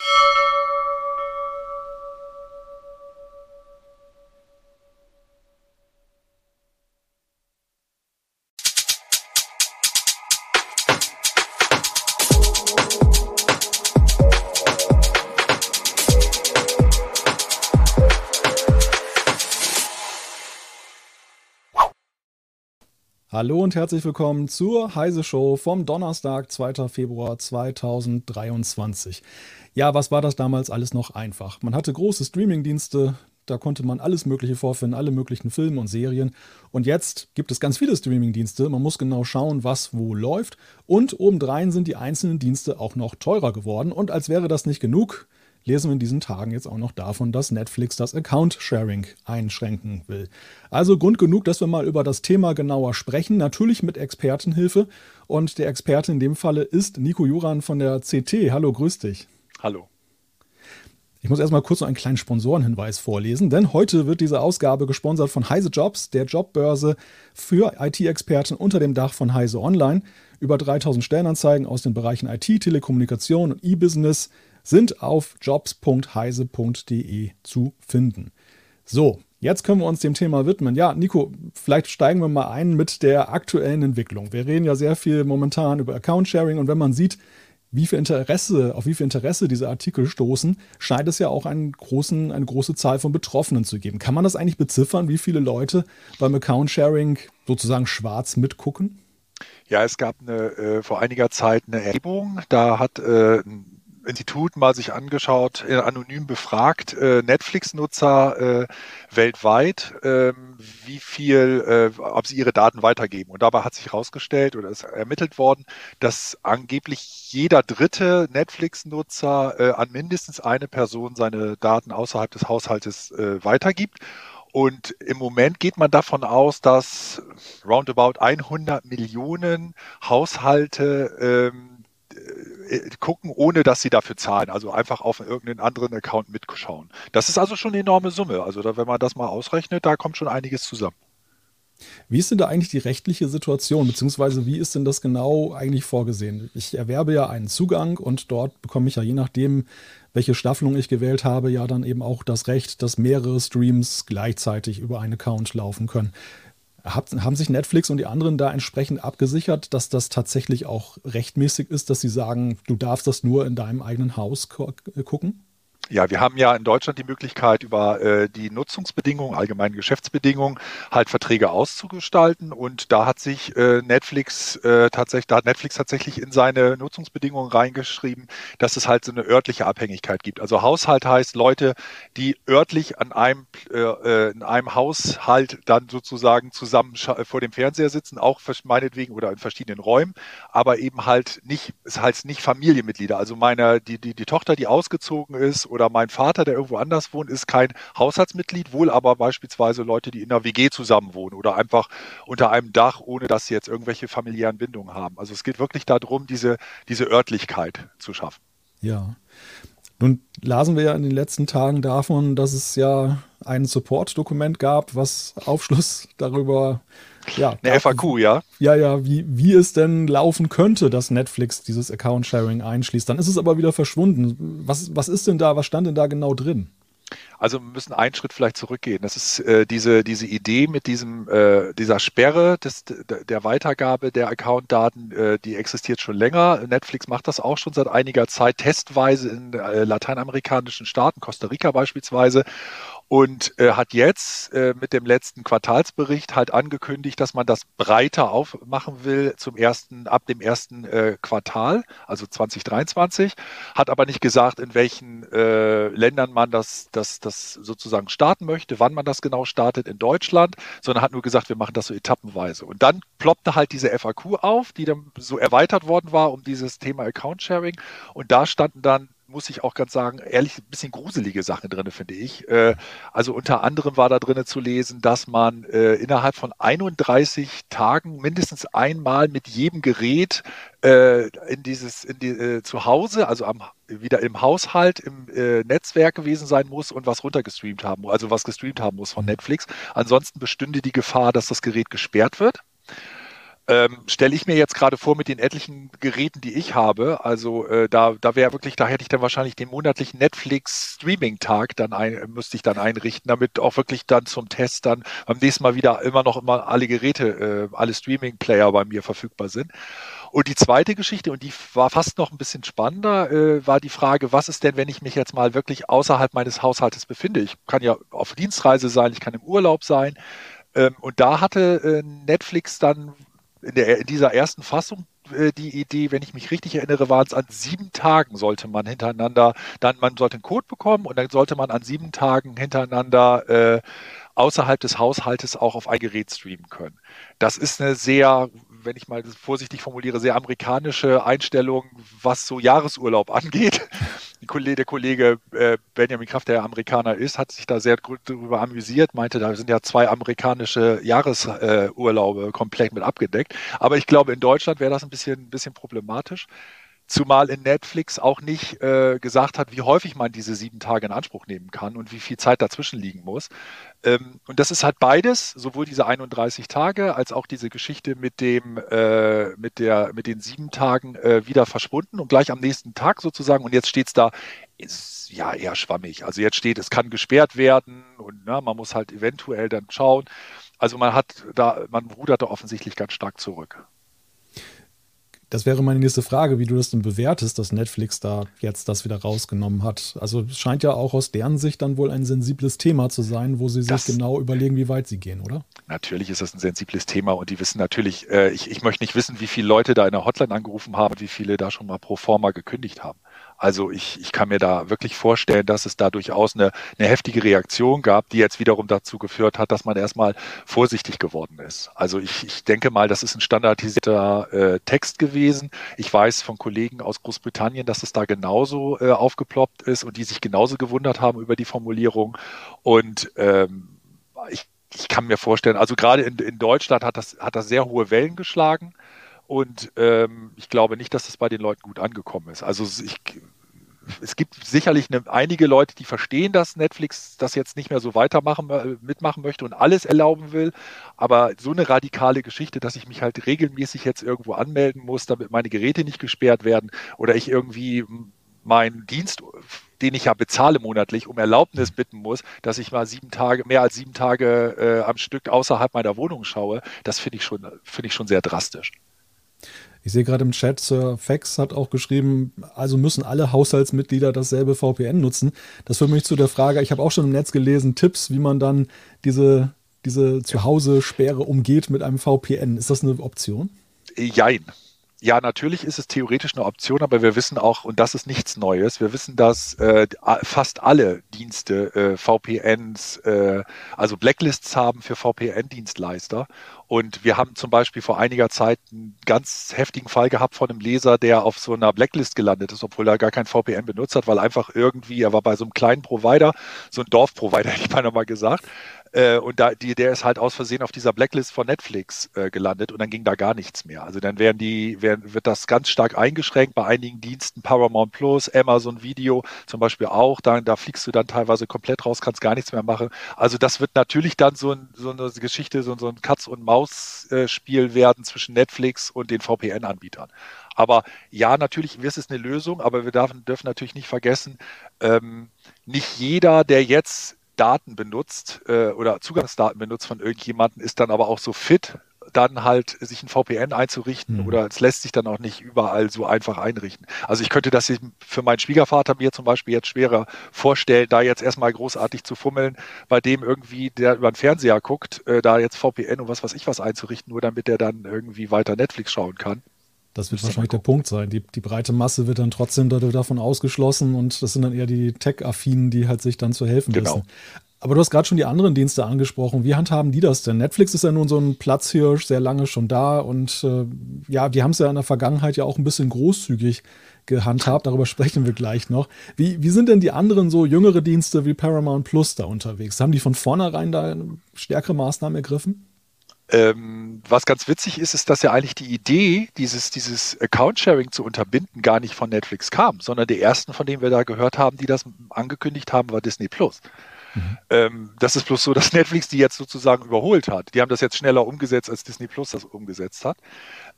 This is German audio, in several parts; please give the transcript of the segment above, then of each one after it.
you Hallo und herzlich willkommen zur Heise Show vom Donnerstag, 2. Februar 2023. Ja, was war das damals alles noch einfach? Man hatte große Streamingdienste, da konnte man alles Mögliche vorfinden, alle möglichen Filme und Serien. Und jetzt gibt es ganz viele Streamingdienste. Man muss genau schauen, was wo läuft. Und obendrein sind die einzelnen Dienste auch noch teurer geworden. Und als wäre das nicht genug, lesen wir in diesen Tagen jetzt auch noch davon, dass Netflix das Account-Sharing einschränken will. Also Grund genug, dass wir mal über das Thema genauer sprechen, natürlich mit Expertenhilfe. Und der Experte in dem Falle ist Nico Juran von der CT. Hallo, grüß dich. Hallo. Ich muss erstmal kurz noch einen kleinen Sponsorenhinweis vorlesen, denn heute wird diese Ausgabe gesponsert von Heise Jobs, der Jobbörse für IT-Experten unter dem Dach von Heise Online. Über 3000 Stellenanzeigen aus den Bereichen IT, Telekommunikation und E-Business sind auf jobs.heise.de zu finden. So, jetzt können wir uns dem Thema widmen. Ja, Nico, vielleicht steigen wir mal ein mit der aktuellen Entwicklung. Wir reden ja sehr viel momentan über Account Sharing und wenn man sieht, wie viel Interesse, auf wie viel Interesse diese Artikel stoßen, scheint es ja auch einen großen, eine große Zahl von Betroffenen zu geben. Kann man das eigentlich beziffern, wie viele Leute beim Account Sharing sozusagen schwarz mitgucken? Ja, es gab eine, äh, vor einiger Zeit eine Erhebung. Da hat äh, Institut mal sich angeschaut, äh, anonym befragt, äh, Netflix-Nutzer äh, weltweit, äh, wie viel, äh, ob sie ihre Daten weitergeben. Und dabei hat sich herausgestellt oder ist ermittelt worden, dass angeblich jeder dritte Netflix-Nutzer äh, an mindestens eine Person seine Daten außerhalb des Haushaltes äh, weitergibt. Und im Moment geht man davon aus, dass roundabout 100 Millionen Haushalte ähm, äh, gucken, ohne dass sie dafür zahlen. Also einfach auf irgendeinen anderen Account mitschauen. Das ist also schon eine enorme Summe. Also da, wenn man das mal ausrechnet, da kommt schon einiges zusammen. Wie ist denn da eigentlich die rechtliche Situation, beziehungsweise wie ist denn das genau eigentlich vorgesehen? Ich erwerbe ja einen Zugang und dort bekomme ich ja je nachdem, welche Staffelung ich gewählt habe, ja dann eben auch das Recht, dass mehrere Streams gleichzeitig über einen Account laufen können. Hab, haben sich Netflix und die anderen da entsprechend abgesichert, dass das tatsächlich auch rechtmäßig ist, dass sie sagen, du darfst das nur in deinem eigenen Haus gucken? Ja, wir haben ja in Deutschland die Möglichkeit, über äh, die Nutzungsbedingungen, allgemeine Geschäftsbedingungen, halt Verträge auszugestalten. Und da hat sich äh, Netflix äh, tatsächlich, da hat Netflix tatsächlich in seine Nutzungsbedingungen reingeschrieben, dass es halt so eine örtliche Abhängigkeit gibt. Also Haushalt heißt Leute, die örtlich an einem äh, äh in einem Haushalt dann sozusagen zusammen vor dem Fernseher sitzen, auch meinetwegen oder in verschiedenen Räumen, aber eben halt nicht, es heißt nicht Familienmitglieder. Also meine, die, die, die Tochter, die ausgezogen ist oder mein Vater, der irgendwo anders wohnt, ist kein Haushaltsmitglied, wohl aber beispielsweise Leute, die in einer WG zusammenwohnen oder einfach unter einem Dach, ohne dass sie jetzt irgendwelche familiären Bindungen haben. Also es geht wirklich darum, diese, diese Örtlichkeit zu schaffen. Ja. Nun lasen wir ja in den letzten Tagen davon, dass es ja ein Support-Dokument gab, was Aufschluss darüber ja, eine FAQ, ja? Ja, ja, wie, wie es denn laufen könnte, dass Netflix dieses Account-Sharing einschließt. Dann ist es aber wieder verschwunden. Was, was ist denn da, was stand denn da genau drin? Also wir müssen einen Schritt vielleicht zurückgehen. Das ist äh, diese, diese Idee mit diesem, äh, dieser Sperre des, der Weitergabe der Accountdaten, äh, die existiert schon länger. Netflix macht das auch schon seit einiger Zeit testweise in äh, lateinamerikanischen Staaten, Costa Rica beispielsweise und äh, hat jetzt äh, mit dem letzten Quartalsbericht halt angekündigt, dass man das breiter aufmachen will zum ersten, ab dem ersten äh, Quartal, also 2023, hat aber nicht gesagt, in welchen äh, Ländern man das, das, das sozusagen starten möchte, wann man das genau startet in Deutschland, sondern hat nur gesagt, wir machen das so etappenweise. Und dann ploppte halt diese FAQ auf, die dann so erweitert worden war um dieses Thema Account Sharing und da standen dann muss ich auch ganz sagen, ehrlich, ein bisschen gruselige Sachen drin, finde ich. Äh, also unter anderem war da drin zu lesen, dass man äh, innerhalb von 31 Tagen mindestens einmal mit jedem Gerät äh, in dieses, in die, zu Hause, also am, wieder im Haushalt, im Netzwerk gewesen sein muss und was runtergestreamt haben, also was gestreamt haben muss von Netflix. Ansonsten bestünde die Gefahr, dass das Gerät gesperrt wird ähm, stelle ich mir jetzt gerade vor mit den etlichen Geräten, die ich habe. Also äh, da, da wäre wirklich, da hätte ich dann wahrscheinlich den monatlichen Netflix-Streaming-Tag dann ein, müsste ich dann einrichten, damit auch wirklich dann zum Test dann beim nächsten Mal wieder immer noch immer alle Geräte, äh, alle Streaming-Player bei mir verfügbar sind. Und die zweite Geschichte, und die war fast noch ein bisschen spannender, äh, war die Frage, was ist denn, wenn ich mich jetzt mal wirklich außerhalb meines Haushaltes befinde? Ich kann ja auf Dienstreise sein, ich kann im Urlaub sein. Ähm, und da hatte äh, Netflix dann in, der, in dieser ersten Fassung äh, die Idee, wenn ich mich richtig erinnere, waren es an sieben Tagen sollte man hintereinander, dann man sollte einen Code bekommen und dann sollte man an sieben Tagen hintereinander äh, außerhalb des Haushaltes auch auf ein Gerät streamen können. Das ist eine sehr wenn ich mal vorsichtig formuliere, sehr amerikanische Einstellung, was so Jahresurlaub angeht. Der Kollege äh, Benjamin Kraft, der Amerikaner ist, hat sich da sehr darüber amüsiert, meinte, da sind ja zwei amerikanische Jahresurlaube komplett mit abgedeckt. Aber ich glaube, in Deutschland wäre das ein bisschen, ein bisschen problematisch. Zumal in Netflix auch nicht äh, gesagt hat, wie häufig man diese sieben Tage in Anspruch nehmen kann und wie viel Zeit dazwischen liegen muss. Ähm, und das ist halt beides, sowohl diese 31 Tage als auch diese Geschichte mit dem, äh, mit der, mit den sieben Tagen äh, wieder verschwunden und gleich am nächsten Tag sozusagen. Und jetzt steht es da, ist ja eher schwammig. Also jetzt steht, es kann gesperrt werden und na, man muss halt eventuell dann schauen. Also man hat da, man rudert da offensichtlich ganz stark zurück. Das wäre meine nächste Frage, wie du das denn bewertest, dass Netflix da jetzt das wieder rausgenommen hat. Also es scheint ja auch aus deren Sicht dann wohl ein sensibles Thema zu sein, wo sie sich das, genau überlegen, wie weit sie gehen, oder? Natürlich ist das ein sensibles Thema und die wissen natürlich, äh, ich, ich möchte nicht wissen, wie viele Leute da in der Hotline angerufen haben und wie viele da schon mal pro forma gekündigt haben. Also ich, ich kann mir da wirklich vorstellen, dass es da durchaus eine, eine heftige Reaktion gab, die jetzt wiederum dazu geführt hat, dass man erstmal vorsichtig geworden ist. Also ich, ich denke mal, das ist ein standardisierter äh, Text gewesen. Ich weiß von Kollegen aus Großbritannien, dass es da genauso äh, aufgeploppt ist und die sich genauso gewundert haben über die Formulierung. Und ähm, ich, ich kann mir vorstellen, also gerade in, in Deutschland hat das, hat das sehr hohe Wellen geschlagen. Und ähm, ich glaube nicht, dass das bei den Leuten gut angekommen ist. Also ich, es gibt sicherlich eine, einige Leute, die verstehen, dass Netflix das jetzt nicht mehr so weitermachen, äh, mitmachen möchte und alles erlauben will. Aber so eine radikale Geschichte, dass ich mich halt regelmäßig jetzt irgendwo anmelden muss, damit meine Geräte nicht gesperrt werden oder ich irgendwie meinen Dienst, den ich ja bezahle monatlich, um Erlaubnis bitten muss, dass ich mal sieben Tage, mehr als sieben Tage äh, am Stück außerhalb meiner Wohnung schaue, das finde ich schon, finde ich schon sehr drastisch. Ich sehe gerade im Chat, Sir Fax hat auch geschrieben, also müssen alle Haushaltsmitglieder dasselbe VPN nutzen. Das führt mich zu der Frage, ich habe auch schon im Netz gelesen, Tipps, wie man dann diese, diese Zuhause-Sperre umgeht mit einem VPN. Ist das eine Option? Jein. Ja, natürlich ist es theoretisch eine Option, aber wir wissen auch, und das ist nichts Neues, wir wissen, dass äh, fast alle Dienste äh, VPNs, äh, also Blacklists haben für VPN-Dienstleister. Und wir haben zum Beispiel vor einiger Zeit einen ganz heftigen Fall gehabt von einem Leser, der auf so einer Blacklist gelandet ist, obwohl er gar kein VPN benutzt hat, weil einfach irgendwie, er war bei so einem kleinen Provider, so ein Dorfprovider, hätte ich mal gesagt, äh, und da, die, der ist halt aus Versehen auf dieser Blacklist von Netflix äh, gelandet und dann ging da gar nichts mehr. Also dann werden die, werden, wird das ganz stark eingeschränkt bei einigen Diensten, Paramount Plus, Amazon Video zum Beispiel auch. Da, da fliegst du dann teilweise komplett raus, kannst gar nichts mehr machen. Also das wird natürlich dann so, ein, so eine Geschichte, so, so ein Katz- und Maus-Spiel werden zwischen Netflix und den VPN-Anbietern. Aber ja, natürlich ist es eine Lösung, aber wir dürfen, dürfen natürlich nicht vergessen, ähm, nicht jeder, der jetzt Daten benutzt äh, oder Zugangsdaten benutzt von irgendjemandem, ist dann aber auch so fit, dann halt sich ein VPN einzurichten mhm. oder es lässt sich dann auch nicht überall so einfach einrichten. Also ich könnte das für meinen Schwiegervater mir zum Beispiel jetzt schwerer vorstellen, da jetzt erstmal großartig zu fummeln, bei dem irgendwie, der über den Fernseher guckt, äh, da jetzt VPN und was weiß ich was einzurichten, nur damit der dann irgendwie weiter Netflix schauen kann. Das wird wahrscheinlich der Punkt sein. Die, die breite Masse wird dann trotzdem davon ausgeschlossen und das sind dann eher die Tech-Affinen, die halt sich dann zu helfen genau. wissen. Aber du hast gerade schon die anderen Dienste angesprochen. Wie handhaben die das denn? Netflix ist ja nun so ein Platzhirsch, sehr lange schon da und äh, ja, die haben es ja in der Vergangenheit ja auch ein bisschen großzügig gehandhabt. Darüber sprechen wir gleich noch. Wie, wie sind denn die anderen so jüngere Dienste wie Paramount Plus da unterwegs? Haben die von vornherein da stärkere Maßnahmen ergriffen? Ähm, was ganz witzig ist, ist, dass ja eigentlich die Idee, dieses, dieses Account-Sharing zu unterbinden, gar nicht von Netflix kam, sondern die ersten, von denen wir da gehört haben, die das angekündigt haben, war Disney Plus. Mhm. Ähm, das ist bloß so, dass Netflix die jetzt sozusagen überholt hat. Die haben das jetzt schneller umgesetzt, als Disney Plus das umgesetzt hat.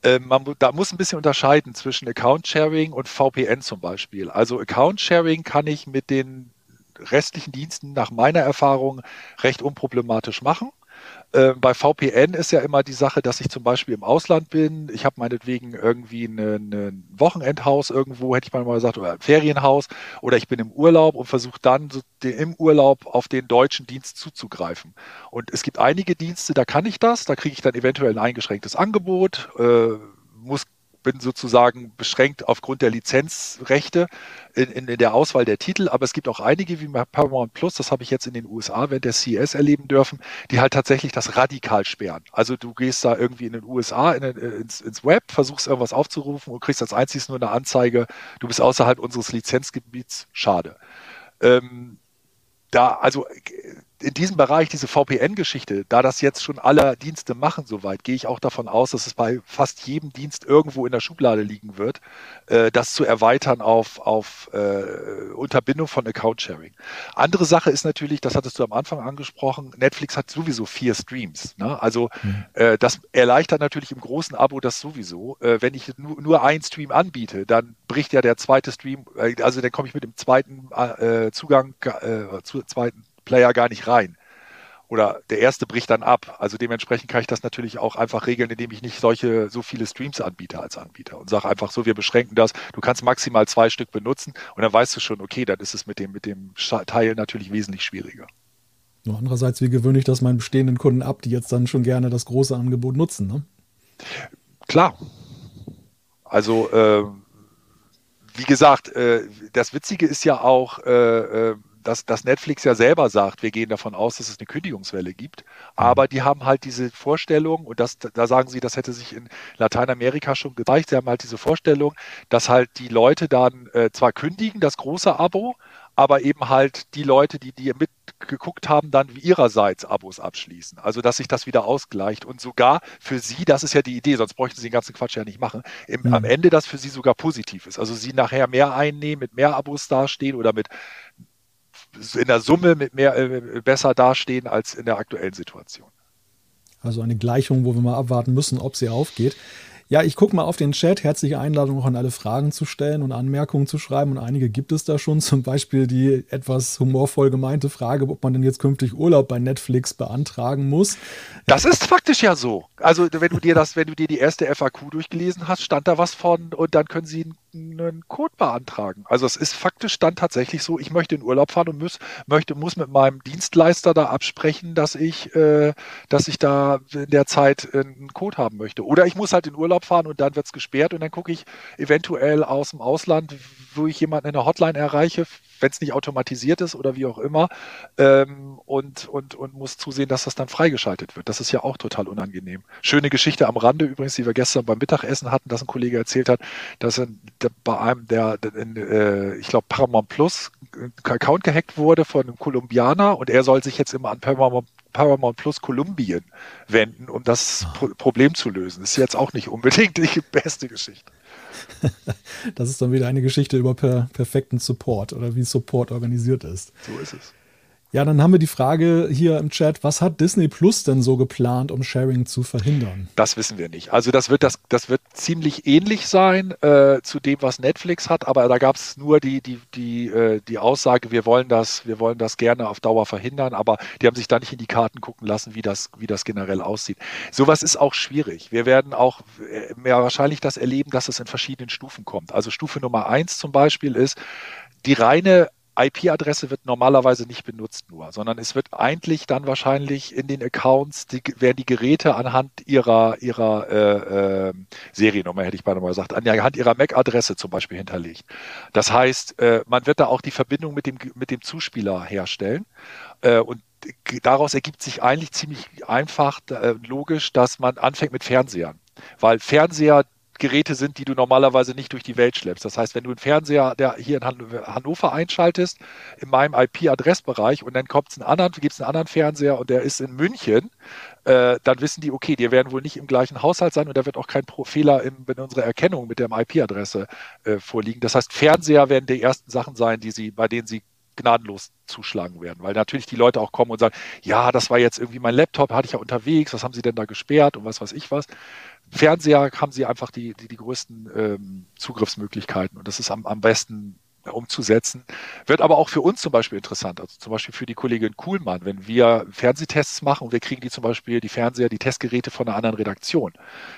Ähm, man, da muss ein bisschen unterscheiden zwischen Account Sharing und VPN zum Beispiel. Also Account Sharing kann ich mit den restlichen Diensten nach meiner Erfahrung recht unproblematisch machen. Äh, bei VPN ist ja immer die Sache, dass ich zum Beispiel im Ausland bin. Ich habe meinetwegen irgendwie ein Wochenendhaus irgendwo, hätte ich mal gesagt, oder ein Ferienhaus. Oder ich bin im Urlaub und versuche dann so den, im Urlaub auf den deutschen Dienst zuzugreifen. Und es gibt einige Dienste, da kann ich das. Da kriege ich dann eventuell ein eingeschränktes Angebot. Äh, muss bin sozusagen beschränkt aufgrund der Lizenzrechte in, in, in, der Auswahl der Titel, aber es gibt auch einige wie Paramount Plus, das habe ich jetzt in den USA während der CS erleben dürfen, die halt tatsächlich das radikal sperren. Also du gehst da irgendwie in den USA in, ins, ins, Web, versuchst irgendwas aufzurufen und kriegst als einziges nur eine Anzeige, du bist außerhalb unseres Lizenzgebiets, schade. Ähm, da, also in diesem Bereich, diese VPN-Geschichte, da das jetzt schon alle Dienste machen soweit, gehe ich auch davon aus, dass es bei fast jedem Dienst irgendwo in der Schublade liegen wird, äh, das zu erweitern auf, auf äh, Unterbindung von Account-Sharing. Andere Sache ist natürlich, das hattest du am Anfang angesprochen, Netflix hat sowieso vier Streams. Ne? Also mhm. äh, das erleichtert natürlich im großen Abo das sowieso. Äh, wenn ich nur, nur einen Stream anbiete, dann bricht ja der zweite Stream, äh, also dann komme ich mit dem zweiten äh, Zugang, zu zweiten Player gar nicht rein. Oder der erste bricht dann ab. Also dementsprechend kann ich das natürlich auch einfach regeln, indem ich nicht solche so viele Streams anbiete als Anbieter und sage einfach so, wir beschränken das. Du kannst maximal zwei Stück benutzen und dann weißt du schon, okay, dann ist es mit dem, mit dem Teil natürlich wesentlich schwieriger. Nur andererseits, wie gewöhne ich das meinen bestehenden Kunden ab, die jetzt dann schon gerne das große Angebot nutzen? Ne? Klar. Also äh, wie gesagt, äh, das Witzige ist ja auch, äh, äh dass, dass Netflix ja selber sagt, wir gehen davon aus, dass es eine Kündigungswelle gibt. Aber die haben halt diese Vorstellung, und das, da sagen sie, das hätte sich in Lateinamerika schon gezeigt, sie haben halt diese Vorstellung, dass halt die Leute dann äh, zwar kündigen, das große Abo, aber eben halt die Leute, die, die mitgeguckt haben, dann ihrerseits Abos abschließen. Also, dass sich das wieder ausgleicht und sogar für sie, das ist ja die Idee, sonst bräuchten sie den ganzen Quatsch ja nicht machen, im, mhm. am Ende das für sie sogar positiv ist. Also, sie nachher mehr einnehmen, mit mehr Abos dastehen oder mit in der Summe mit mehr, äh, besser dastehen als in der aktuellen Situation. Also eine Gleichung, wo wir mal abwarten müssen, ob sie aufgeht. Ja, ich gucke mal auf den Chat. Herzliche Einladung auch an alle Fragen zu stellen und Anmerkungen zu schreiben. Und einige gibt es da schon. Zum Beispiel die etwas humorvoll gemeinte Frage, ob man denn jetzt künftig Urlaub bei Netflix beantragen muss. Das ist faktisch ja so. Also wenn du dir das, wenn du dir die erste FAQ durchgelesen hast, stand da was von und dann können sie einen Code beantragen. Also es ist faktisch dann tatsächlich so, ich möchte in Urlaub fahren und muss, möchte, muss mit meinem Dienstleister da absprechen, dass ich, äh, dass ich da in der Zeit einen Code haben möchte. Oder ich muss halt in Urlaub fahren und dann wird es gesperrt und dann gucke ich eventuell aus dem Ausland, wo ich jemanden in der Hotline erreiche, wenn es nicht automatisiert ist oder wie auch immer, ähm, und, und, und muss zusehen, dass das dann freigeschaltet wird. Das ist ja auch total unangenehm. Schöne Geschichte am Rande übrigens, die wir gestern beim Mittagessen hatten, dass ein Kollege erzählt hat, dass er bei einem, der, in, äh, ich glaube, Paramount Plus ein Account gehackt wurde von einem Kolumbianer und er soll sich jetzt immer an Paramount Paramount Plus Kolumbien wenden, um das ah. Pro Problem zu lösen. Das ist jetzt auch nicht unbedingt die beste Geschichte. das ist dann wieder eine Geschichte über per perfekten Support oder wie Support organisiert ist. So ist es. Ja, dann haben wir die Frage hier im Chat, was hat Disney Plus denn so geplant, um Sharing zu verhindern? Das wissen wir nicht. Also das wird, das, das wird ziemlich ähnlich sein äh, zu dem, was Netflix hat, aber da gab es nur die, die, die, äh, die Aussage, wir wollen, das, wir wollen das gerne auf Dauer verhindern, aber die haben sich da nicht in die Karten gucken lassen, wie das, wie das generell aussieht. Sowas ist auch schwierig. Wir werden auch äh, mehr wahrscheinlich das erleben, dass es in verschiedenen Stufen kommt. Also Stufe Nummer eins zum Beispiel ist, die reine IP-Adresse wird normalerweise nicht benutzt nur, sondern es wird eigentlich dann wahrscheinlich in den Accounts, die, werden die Geräte anhand ihrer, ihrer äh, äh, Seriennummer, hätte ich beinahe mal gesagt, anhand ihrer MAC-Adresse zum Beispiel hinterlegt. Das heißt, äh, man wird da auch die Verbindung mit dem, mit dem Zuspieler herstellen äh, und daraus ergibt sich eigentlich ziemlich einfach äh, logisch, dass man anfängt mit Fernsehern. Weil Fernseher Geräte sind, die du normalerweise nicht durch die Welt schleppst. Das heißt, wenn du einen Fernseher der hier in Hannover einschaltest, in meinem IP-Adressbereich und dann gibt es einen anderen Fernseher und der ist in München, äh, dann wissen die, okay, die werden wohl nicht im gleichen Haushalt sein und da wird auch kein Fehler in, in unserer Erkennung mit der IP-Adresse äh, vorliegen. Das heißt, Fernseher werden die ersten Sachen sein, die sie, bei denen sie gnadenlos zuschlagen werden, weil natürlich die Leute auch kommen und sagen, ja, das war jetzt irgendwie mein Laptop, hatte ich ja unterwegs, was haben sie denn da gesperrt und was weiß ich was. Fernseher haben sie einfach die, die, die größten ähm, Zugriffsmöglichkeiten und das ist am, am besten umzusetzen. Wird aber auch für uns zum Beispiel interessant, also zum Beispiel für die Kollegin Kuhlmann, wenn wir Fernsehtests machen und wir kriegen die zum Beispiel, die Fernseher, die Testgeräte von einer anderen Redaktion,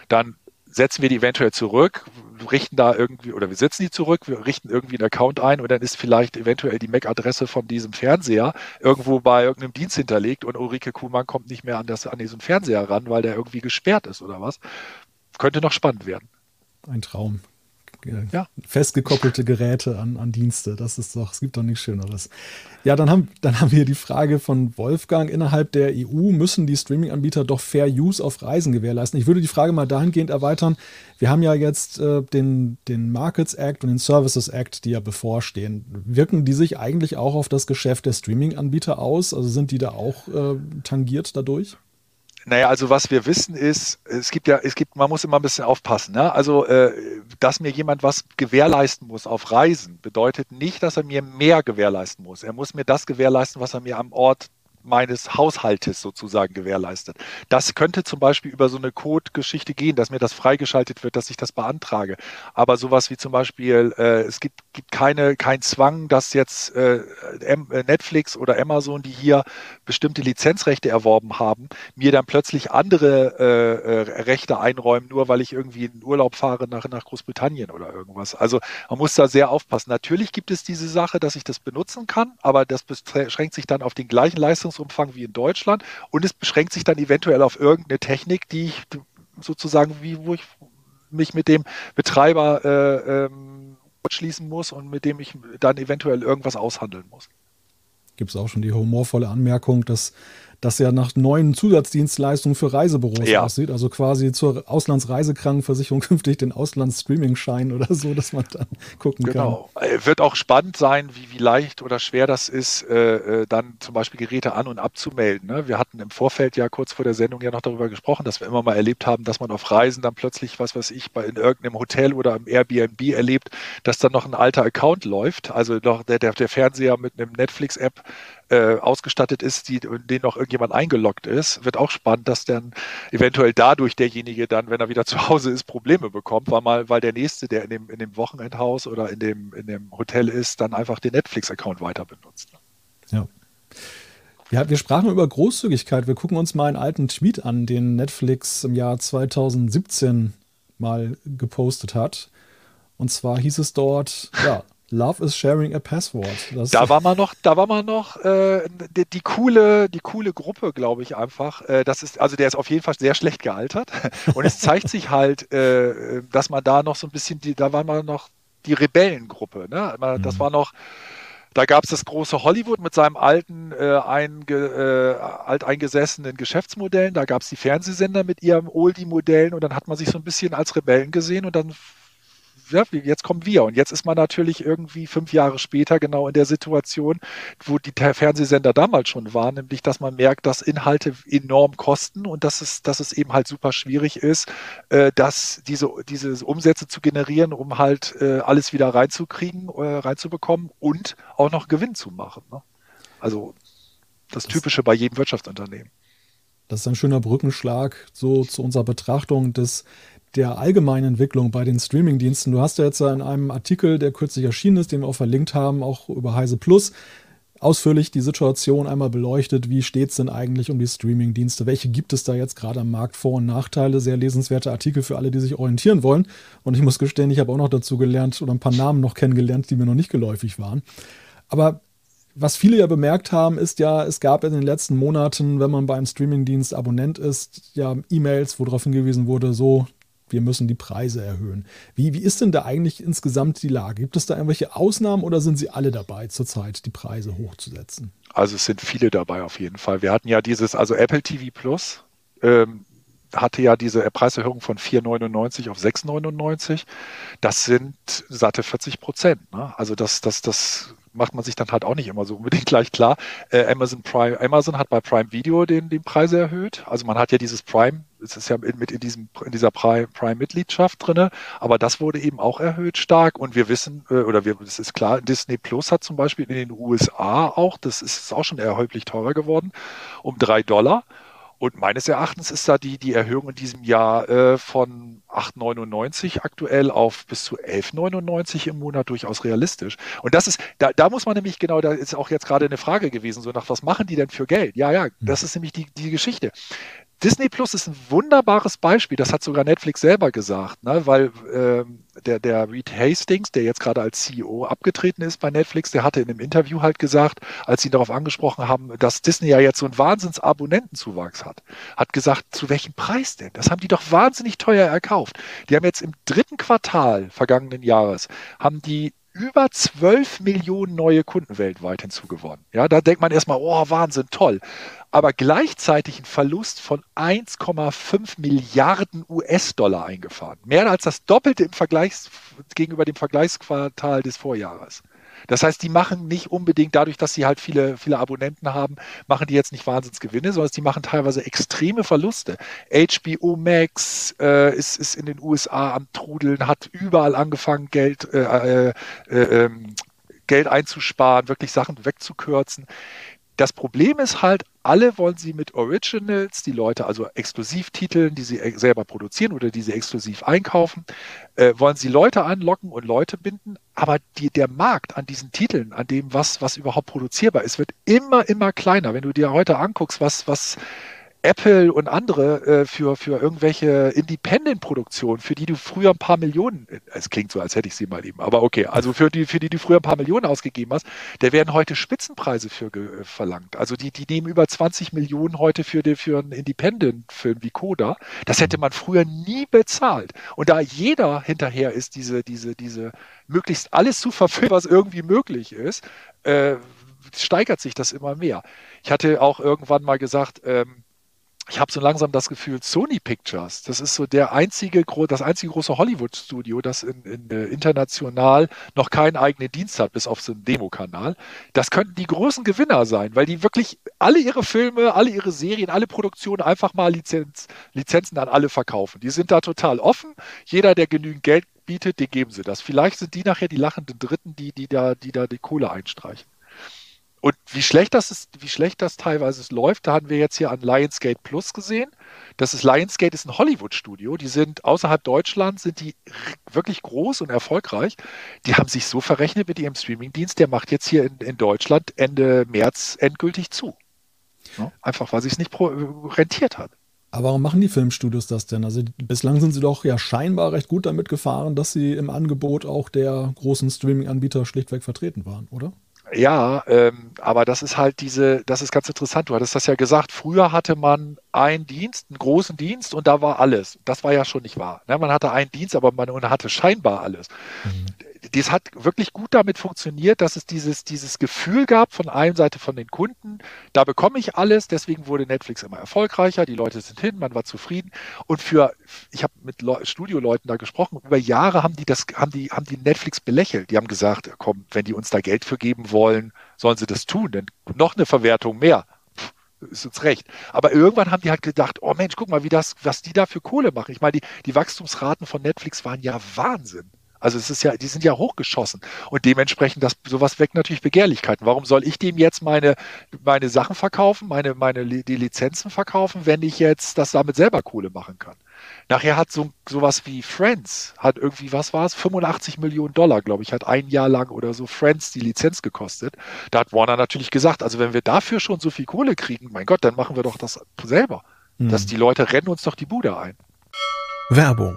dann setzen wir die eventuell zurück, richten da irgendwie, oder wir setzen die zurück, wir richten irgendwie einen Account ein und dann ist vielleicht eventuell die MAC-Adresse von diesem Fernseher irgendwo bei irgendeinem Dienst hinterlegt und Ulrike Kuhlmann kommt nicht mehr an, das, an diesen Fernseher ran, weil der irgendwie gesperrt ist oder was. Könnte noch spannend werden. Ein Traum ja. festgekoppelte Geräte an, an Dienste. Das ist doch, es gibt doch nichts Schöneres. Ja, dann haben, dann haben wir die Frage von Wolfgang. Innerhalb der EU müssen die Streaming-Anbieter doch Fair Use auf Reisen gewährleisten. Ich würde die Frage mal dahingehend erweitern. Wir haben ja jetzt äh, den, den Markets Act und den Services Act, die ja bevorstehen. Wirken die sich eigentlich auch auf das Geschäft der Streaming-Anbieter aus? Also sind die da auch äh, tangiert dadurch? Naja, also was wir wissen ist, es gibt ja, es gibt, man muss immer ein bisschen aufpassen. Ne? Also, äh, dass mir jemand was gewährleisten muss auf Reisen, bedeutet nicht, dass er mir mehr gewährleisten muss. Er muss mir das gewährleisten, was er mir am Ort meines Haushaltes sozusagen gewährleistet. Das könnte zum Beispiel über so eine Code-Geschichte gehen, dass mir das freigeschaltet wird, dass ich das beantrage. Aber sowas wie zum Beispiel, äh, es gibt, gibt keine, kein Zwang, dass jetzt äh, äh Netflix oder Amazon, die hier bestimmte Lizenzrechte erworben haben, mir dann plötzlich andere äh, äh, Rechte einräumen, nur weil ich irgendwie in Urlaub fahre nach, nach Großbritannien oder irgendwas. Also man muss da sehr aufpassen. Natürlich gibt es diese Sache, dass ich das benutzen kann, aber das beschränkt sich dann auf den gleichen Leistungs Leistungsumfang wie in Deutschland und es beschränkt sich dann eventuell auf irgendeine Technik, die ich sozusagen, wie, wo ich mich mit dem Betreiber äh, ähm, schließen muss und mit dem ich dann eventuell irgendwas aushandeln muss. Gibt es auch schon die humorvolle Anmerkung, dass das ja nach neuen Zusatzdienstleistungen für Reisebüros ja. aussieht. Also quasi zur Auslandsreisekrankenversicherung künftig den Auslands-Streaming-Schein oder so, dass man dann gucken genau. kann. Genau. Wird auch spannend sein, wie, wie leicht oder schwer das ist, äh, äh, dann zum Beispiel Geräte an- und abzumelden. Ne? Wir hatten im Vorfeld ja kurz vor der Sendung ja noch darüber gesprochen, dass wir immer mal erlebt haben, dass man auf Reisen dann plötzlich, was weiß ich, bei in irgendeinem Hotel oder im Airbnb erlebt, dass dann noch ein alter Account läuft. Also noch der, der, der Fernseher mit einem Netflix-App äh, ausgestattet ist, die, den noch irgendjemand eingeloggt ist, wird auch spannend, dass dann eventuell dadurch derjenige dann, wenn er wieder zu Hause ist, Probleme bekommt, weil mal, weil der nächste, der in dem, in dem Wochenendhaus oder in dem, in dem Hotel ist, dann einfach den Netflix-Account weiter benutzt. Ja. Ja, wir sprachen über Großzügigkeit. Wir gucken uns mal einen alten Tweet an, den Netflix im Jahr 2017 mal gepostet hat. Und zwar hieß es dort, ja, Love is sharing a password. Das da war man noch, da war man noch äh, die, die, coole, die coole Gruppe, glaube ich einfach. Äh, das ist, also der ist auf jeden Fall sehr schlecht gealtert. Und es zeigt sich halt, äh, dass man da noch so ein bisschen, die, da war man noch die Rebellengruppe. Ne? Das mhm. war noch, da gab es das große Hollywood mit seinem alten, äh, einge, äh, alteingesessenen Geschäftsmodellen. Da gab es die Fernsehsender mit ihrem Oldie-Modellen und dann hat man sich so ein bisschen als Rebellen gesehen und dann ja, jetzt kommen wir. Und jetzt ist man natürlich irgendwie fünf Jahre später genau in der Situation, wo die Fernsehsender damals schon waren, nämlich dass man merkt, dass Inhalte enorm kosten und dass es, dass es eben halt super schwierig ist, äh, dass diese, diese Umsätze zu generieren, um halt äh, alles wieder reinzukriegen, äh, reinzubekommen und auch noch Gewinn zu machen. Ne? Also das, das Typische bei jedem Wirtschaftsunternehmen. Das ist ein schöner Brückenschlag so zu unserer Betrachtung des der allgemeinen Entwicklung bei den Streamingdiensten. Du hast ja jetzt in einem Artikel, der kürzlich erschienen ist, den wir auch verlinkt haben, auch über Heise Plus, ausführlich die Situation einmal beleuchtet. Wie steht es denn eigentlich um die Streamingdienste? Welche gibt es da jetzt gerade am Markt? Vor- und Nachteile? Sehr lesenswerte Artikel für alle, die sich orientieren wollen. Und ich muss gestehen, ich habe auch noch dazu gelernt oder ein paar Namen noch kennengelernt, die mir noch nicht geläufig waren. Aber was viele ja bemerkt haben, ist ja, es gab in den letzten Monaten, wenn man beim Streamingdienst Abonnent ist, ja E-Mails, wo darauf hingewiesen wurde, so, wir müssen die Preise erhöhen. Wie, wie ist denn da eigentlich insgesamt die Lage? Gibt es da irgendwelche Ausnahmen oder sind Sie alle dabei, zurzeit die Preise hochzusetzen? Also es sind viele dabei auf jeden Fall. Wir hatten ja dieses, also Apple TV Plus ähm, hatte ja diese Preiserhöhung von 4,99 auf 6,99. Das sind satte 40 Prozent. Ne? Also das, das, das macht man sich dann halt auch nicht immer so unbedingt gleich klar. Äh, Amazon Prime, Amazon hat bei Prime Video den, den Preise erhöht. Also man hat ja dieses Prime, es ist ja mit in diesem in dieser Prime-Mitgliedschaft drinne, aber das wurde eben auch erhöht stark. Und wir wissen äh, oder wir, es ist klar, Disney Plus hat zum Beispiel in den USA auch, das ist auch schon erheblich teurer geworden, um drei Dollar. Und meines Erachtens ist da die, die Erhöhung in diesem Jahr äh, von 8,99 aktuell auf bis zu 11,99 im Monat durchaus realistisch. Und das ist, da, da muss man nämlich genau, da ist auch jetzt gerade eine Frage gewesen, so nach was machen die denn für Geld? Ja, ja, das ist nämlich die, die Geschichte. Disney Plus ist ein wunderbares Beispiel, das hat sogar Netflix selber gesagt, ne? weil ähm, der, der Reed Hastings, der jetzt gerade als CEO abgetreten ist bei Netflix, der hatte in einem Interview halt gesagt, als sie ihn darauf angesprochen haben, dass Disney ja jetzt so einen Wahnsinns-Abonnentenzuwachs hat, hat gesagt, zu welchem Preis denn? Das haben die doch wahnsinnig teuer erkauft. Die haben jetzt im dritten Quartal vergangenen Jahres, haben die über 12 Millionen neue Kunden weltweit hinzugewonnen. Ja, da denkt man erstmal, oh, Wahnsinn, toll. Aber gleichzeitig ein Verlust von 1,5 Milliarden US-Dollar eingefahren. Mehr als das Doppelte im Vergleich gegenüber dem Vergleichsquartal des Vorjahres. Das heißt, die machen nicht unbedingt dadurch, dass sie halt viele, viele Abonnenten haben, machen die jetzt nicht Wahnsinnsgewinne, sondern die machen teilweise extreme Verluste. HBO Max äh, ist, ist in den USA am Trudeln, hat überall angefangen, Geld, äh, äh, äh ähm, Geld einzusparen, wirklich Sachen wegzukürzen. Das Problem ist halt, alle wollen sie mit Originals, die Leute also Exklusivtiteln, die sie selber produzieren oder die sie exklusiv einkaufen, äh, wollen sie Leute anlocken und Leute binden. Aber die, der Markt an diesen Titeln, an dem, was, was überhaupt produzierbar ist, wird immer, immer kleiner. Wenn du dir heute anguckst, was, was Apple und andere äh, für, für irgendwelche Independent-Produktionen, für die du früher ein paar Millionen, es klingt so, als hätte ich sie mal eben, aber okay, also für die, für die du früher ein paar Millionen ausgegeben hast, da werden heute Spitzenpreise für äh, verlangt. Also die, die nehmen über 20 Millionen heute für, die, für einen Independent-Film wie Coda. Das hätte man früher nie bezahlt. Und da jeder hinterher ist, diese, diese, diese möglichst alles zu verfüllen, was irgendwie möglich ist, äh, steigert sich das immer mehr. Ich hatte auch irgendwann mal gesagt, ähm, ich habe so langsam das Gefühl, Sony Pictures, das ist so der einzige, das einzige große Hollywood-Studio, das in, in, äh, international noch keinen eigenen Dienst hat, bis auf so einen Demo-Kanal. Das könnten die großen Gewinner sein, weil die wirklich alle ihre Filme, alle ihre Serien, alle Produktionen einfach mal Lizenz, Lizenzen an alle verkaufen. Die sind da total offen. Jeder, der genügend Geld bietet, den geben sie das. Vielleicht sind die nachher die lachenden Dritten, die, die, da, die da die Kohle einstreichen. Und wie schlecht das ist, wie schlecht das teilweise läuft, da haben wir jetzt hier an Lionsgate Plus gesehen. Das ist Lionsgate ist ein Hollywood-Studio. Die sind außerhalb Deutschlands sind die wirklich groß und erfolgreich. Die haben sich so verrechnet mit ihrem Streamingdienst, der macht jetzt hier in, in Deutschland Ende März endgültig zu. Ja, einfach weil sich es nicht rentiert hat. Aber warum machen die Filmstudios das denn? Also bislang sind sie doch ja scheinbar recht gut damit gefahren, dass sie im Angebot auch der großen Streaming-Anbieter schlichtweg vertreten waren, oder? Ja, ähm, aber das ist halt diese, das ist ganz interessant. Du hattest das ja gesagt. Früher hatte man einen Dienst, einen großen Dienst und da war alles. Das war ja schon nicht wahr. Ne? Man hatte einen Dienst, aber man hatte scheinbar alles. Mhm das hat wirklich gut damit funktioniert, dass es dieses, dieses Gefühl gab von einer Seite von den Kunden, da bekomme ich alles, deswegen wurde Netflix immer erfolgreicher, die Leute sind hin, man war zufrieden. Und für, ich habe mit Studioleuten da gesprochen, über Jahre haben die das, haben die, haben die Netflix belächelt. Die haben gesagt, komm, wenn die uns da Geld für geben wollen, sollen sie das tun, denn noch eine Verwertung mehr ist uns recht. Aber irgendwann haben die halt gedacht, oh Mensch, guck mal, wie das, was die da für Kohle machen. Ich meine, die, die Wachstumsraten von Netflix waren ja Wahnsinn. Also es ist ja, die sind ja hochgeschossen. Und dementsprechend, das, sowas weckt natürlich Begehrlichkeiten. Warum soll ich dem jetzt meine, meine Sachen verkaufen, meine, meine, die Lizenzen verkaufen, wenn ich jetzt das damit selber Kohle machen kann? Nachher hat so sowas wie Friends, hat irgendwie, was war es? 85 Millionen Dollar, glaube ich, hat ein Jahr lang oder so Friends die Lizenz gekostet. Da hat Warner natürlich gesagt, also wenn wir dafür schon so viel Kohle kriegen, mein Gott, dann machen wir doch das selber. Mhm. Dass die Leute rennen uns doch die Bude ein. Werbung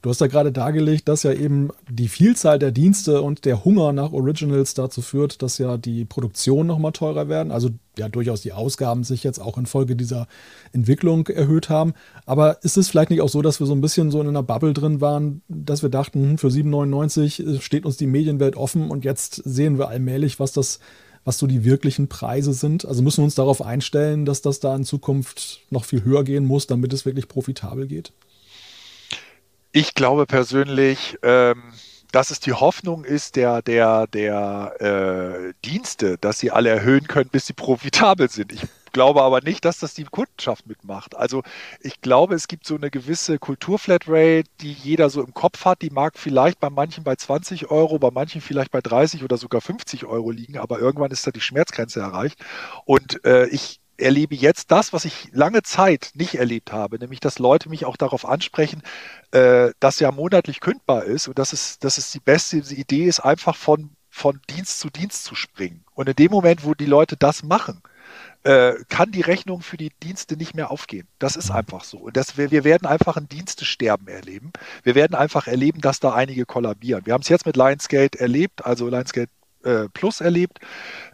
Du hast ja gerade dargelegt, dass ja eben die Vielzahl der Dienste und der Hunger nach Originals dazu führt, dass ja die Produktion nochmal teurer werden. Also ja durchaus die Ausgaben sich jetzt auch infolge dieser Entwicklung erhöht haben. Aber ist es vielleicht nicht auch so, dass wir so ein bisschen so in einer Bubble drin waren, dass wir dachten, hm, für 7,99 steht uns die Medienwelt offen und jetzt sehen wir allmählich, was das was so die wirklichen Preise sind. Also müssen wir uns darauf einstellen, dass das da in Zukunft noch viel höher gehen muss, damit es wirklich profitabel geht? Ich glaube persönlich, ähm, dass es die Hoffnung ist der, der, der äh, Dienste, dass sie alle erhöhen können, bis sie profitabel sind. Ich glaube aber nicht, dass das die Kundenschaft mitmacht. Also ich glaube, es gibt so eine gewisse Kulturflatrate, die jeder so im Kopf hat. Die mag vielleicht bei manchen bei 20 Euro, bei manchen vielleicht bei 30 oder sogar 50 Euro liegen, aber irgendwann ist da die Schmerzgrenze erreicht. Und äh, ich erlebe jetzt das, was ich lange Zeit nicht erlebt habe, nämlich dass Leute mich auch darauf ansprechen, äh, dass ja monatlich kündbar ist und dass es, dass es die beste Idee ist, einfach von, von Dienst zu Dienst zu springen. Und in dem Moment, wo die Leute das machen, äh, kann die Rechnung für die Dienste nicht mehr aufgehen. Das ist einfach so. Und das, wir, wir werden einfach ein Dienstesterben erleben. Wir werden einfach erleben, dass da einige kollabieren. Wir haben es jetzt mit Lionsgate erlebt, also Lionsgate äh, Plus erlebt.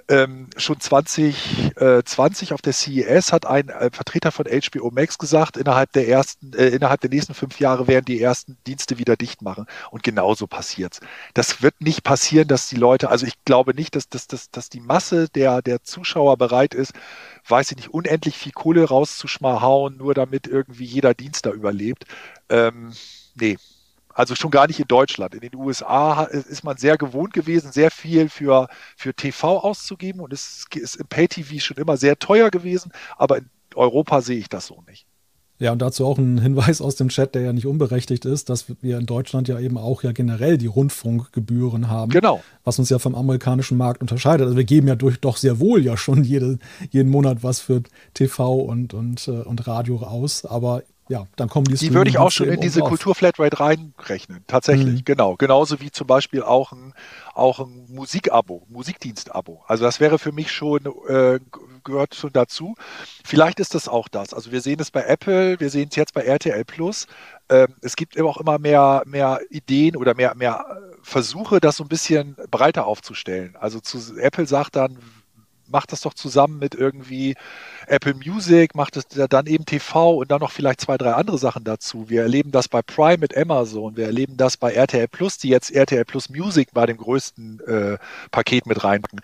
Ähm, schon 2020 äh, auf der CES hat ein äh, Vertreter von HBO Max gesagt, innerhalb der ersten, äh, innerhalb der nächsten fünf Jahre werden die ersten Dienste wieder dicht machen. Und genauso passiert's. Das wird nicht passieren, dass die Leute, also ich glaube nicht, dass, dass, dass, dass die Masse der, der Zuschauer bereit ist, weiß ich nicht, unendlich viel Kohle rauszuschmahauen, nur damit irgendwie jeder Dienst da überlebt. Ähm, nee, also schon gar nicht in Deutschland. In den USA ist man sehr gewohnt gewesen, sehr viel für, für TV auszugeben und es ist im Pay-TV schon immer sehr teuer gewesen, aber in Europa sehe ich das so nicht. Ja, und dazu auch ein Hinweis aus dem Chat, der ja nicht unberechtigt ist, dass wir in Deutschland ja eben auch ja generell die Rundfunkgebühren haben. Genau. Was uns ja vom amerikanischen Markt unterscheidet. Also wir geben ja durch doch sehr wohl ja schon jede, jeden Monat was für TV und, und, äh, und Radio aus. Aber ja, dann kommen die Die würde ich auch schon in diese Kultur-Flatrate reinrechnen. Tatsächlich, mhm. genau. Genauso wie zum Beispiel auch ein, auch ein Musikabo, Musikdienstabo. Also das wäre für mich schon, äh, gehört schon dazu. Vielleicht ist das auch das. Also wir sehen es bei Apple, wir sehen es jetzt bei RTL Plus. Ähm, es gibt auch immer mehr, mehr Ideen oder mehr, mehr Versuche, das so ein bisschen breiter aufzustellen. Also zu, Apple sagt dann, macht das doch zusammen mit irgendwie Apple Music, macht es dann eben TV und dann noch vielleicht zwei, drei andere Sachen dazu. Wir erleben das bei Prime mit Amazon, wir erleben das bei RTL Plus, die jetzt RTL Plus Music bei dem größten äh, Paket mit reinbringen.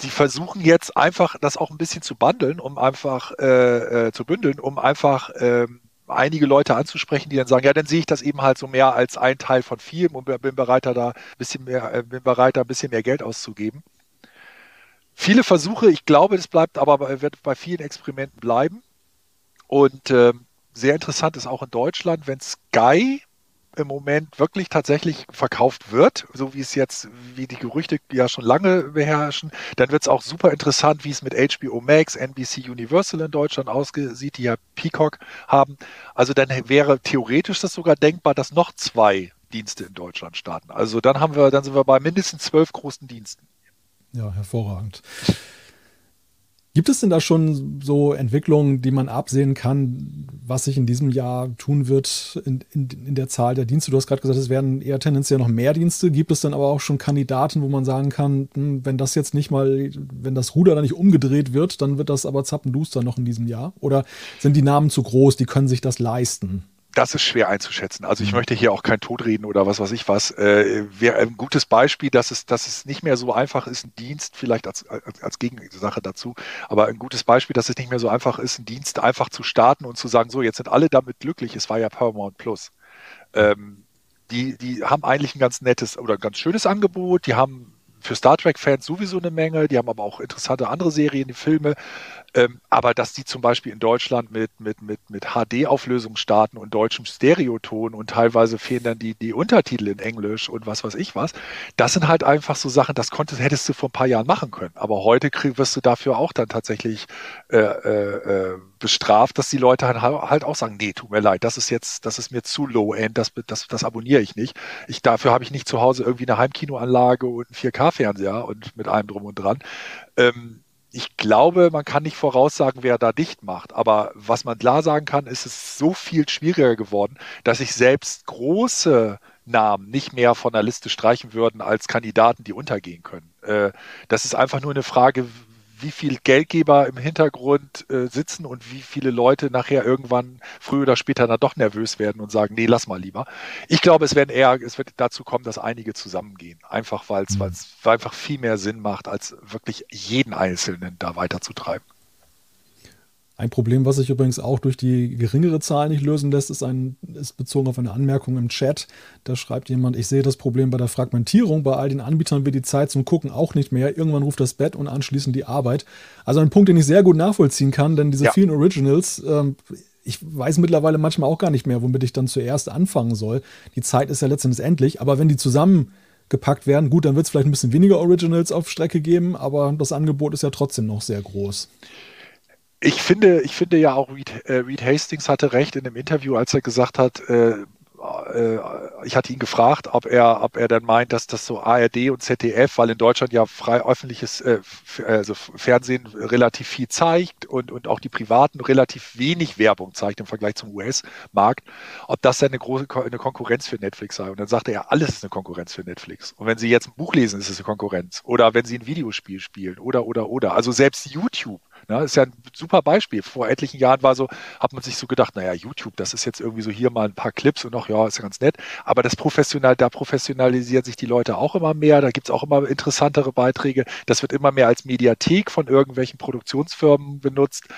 Die versuchen jetzt einfach das auch ein bisschen zu bundeln, um einfach äh, äh, zu bündeln, um einfach äh, einige Leute anzusprechen, die dann sagen, ja, dann sehe ich das eben halt so mehr als ein Teil von vielen und bin bereit, da ein bisschen mehr, äh, bin bereit, da ein bisschen mehr Geld auszugeben viele Versuche, ich glaube, es bleibt aber wird bei vielen Experimenten bleiben. Und äh, sehr interessant ist auch in Deutschland, wenn Sky im Moment wirklich tatsächlich verkauft wird, so wie es jetzt, wie die Gerüchte ja schon lange beherrschen, dann wird es auch super interessant, wie es mit HBO Max, NBC Universal in Deutschland aussieht, die ja Peacock haben. Also dann wäre theoretisch das sogar denkbar, dass noch zwei Dienste in Deutschland starten. Also dann haben wir, dann sind wir bei mindestens zwölf großen Diensten. Ja, hervorragend. Gibt es denn da schon so Entwicklungen, die man absehen kann, was sich in diesem Jahr tun wird in, in, in der Zahl der Dienste? Du hast gerade gesagt, es werden eher tendenziell noch mehr Dienste. Gibt es dann aber auch schon Kandidaten, wo man sagen kann, hm, wenn das jetzt nicht mal, wenn das Ruder da nicht umgedreht wird, dann wird das aber zappenduster noch in diesem Jahr? Oder sind die Namen zu groß, die können sich das leisten? Das ist schwer einzuschätzen. Also ich mhm. möchte hier auch kein Tod reden oder was weiß ich was. Äh, Wäre ein gutes Beispiel, dass es, dass es nicht mehr so einfach ist, ein Dienst, vielleicht als, als, als Gegensache dazu, aber ein gutes Beispiel, dass es nicht mehr so einfach ist, einen Dienst einfach zu starten und zu sagen, so, jetzt sind alle damit glücklich. Es war ja Paramount Plus. Ähm, die, die haben eigentlich ein ganz nettes oder ein ganz schönes Angebot. Die haben für Star Trek-Fans sowieso eine Menge. Die haben aber auch interessante andere Serien, die Filme. Ähm, aber dass die zum Beispiel in Deutschland mit, mit, mit, mit HD-Auflösung starten und deutschem Stereoton und teilweise fehlen dann die, die Untertitel in Englisch und was weiß ich was, das sind halt einfach so Sachen, das konntest, hättest du vor ein paar Jahren machen können. Aber heute krieg, wirst du dafür auch dann tatsächlich äh, äh, bestraft, dass die Leute halt, halt auch sagen, nee, tut mir leid, das ist jetzt, das ist mir zu low-end, das, das, das abonniere ich nicht. Ich, dafür habe ich nicht zu Hause irgendwie eine Heimkinoanlage und einen 4K-Fernseher und mit allem drum und dran. Ähm, ich glaube, man kann nicht voraussagen, wer da dicht macht. Aber was man klar sagen kann, ist es so viel schwieriger geworden, dass sich selbst große Namen nicht mehr von der Liste streichen würden als Kandidaten, die untergehen können. Äh, das ist einfach nur eine Frage, wie viel Geldgeber im Hintergrund äh, sitzen und wie viele Leute nachher irgendwann früher oder später dann doch nervös werden und sagen, nee, lass mal lieber. Ich glaube, es werden eher, es wird dazu kommen, dass einige zusammengehen. Einfach weil es mhm. einfach viel mehr Sinn macht, als wirklich jeden Einzelnen da weiterzutreiben. Ein Problem, was sich übrigens auch durch die geringere Zahl nicht lösen lässt, ist, ein, ist bezogen auf eine Anmerkung im Chat. Da schreibt jemand, ich sehe das Problem bei der Fragmentierung. Bei all den Anbietern wird die Zeit zum Gucken auch nicht mehr. Irgendwann ruft das Bett und anschließend die Arbeit. Also ein Punkt, den ich sehr gut nachvollziehen kann, denn diese ja. vielen Originals, ähm, ich weiß mittlerweile manchmal auch gar nicht mehr, womit ich dann zuerst anfangen soll. Die Zeit ist ja letztendlich endlich, aber wenn die zusammen gepackt werden, gut, dann wird es vielleicht ein bisschen weniger Originals auf Strecke geben, aber das Angebot ist ja trotzdem noch sehr groß. Ich finde, ich finde ja auch Reed, äh, Reed Hastings hatte recht in dem Interview, als er gesagt hat, äh, äh, ich hatte ihn gefragt, ob er, ob er dann meint, dass das so ARD und ZDF, weil in Deutschland ja frei öffentliches äh, also Fernsehen relativ viel zeigt und, und auch die Privaten relativ wenig Werbung zeigt im Vergleich zum US-Markt, ob das dann eine große eine Konkurrenz für Netflix sei. Und dann sagte er, alles ist eine Konkurrenz für Netflix. Und wenn Sie jetzt ein Buch lesen, ist es eine Konkurrenz. Oder wenn Sie ein Videospiel spielen oder oder oder. Also selbst YouTube ja, ist ja ein super Beispiel. Vor etlichen Jahren war so, hat man sich so gedacht, naja, YouTube, das ist jetzt irgendwie so hier mal ein paar Clips und noch, ja, ist ja ganz nett. Aber das professional, da professionalisieren sich die Leute auch immer mehr. Da gibt es auch immer interessantere Beiträge. Das wird immer mehr als Mediathek von irgendwelchen Produktionsfirmen benutzt.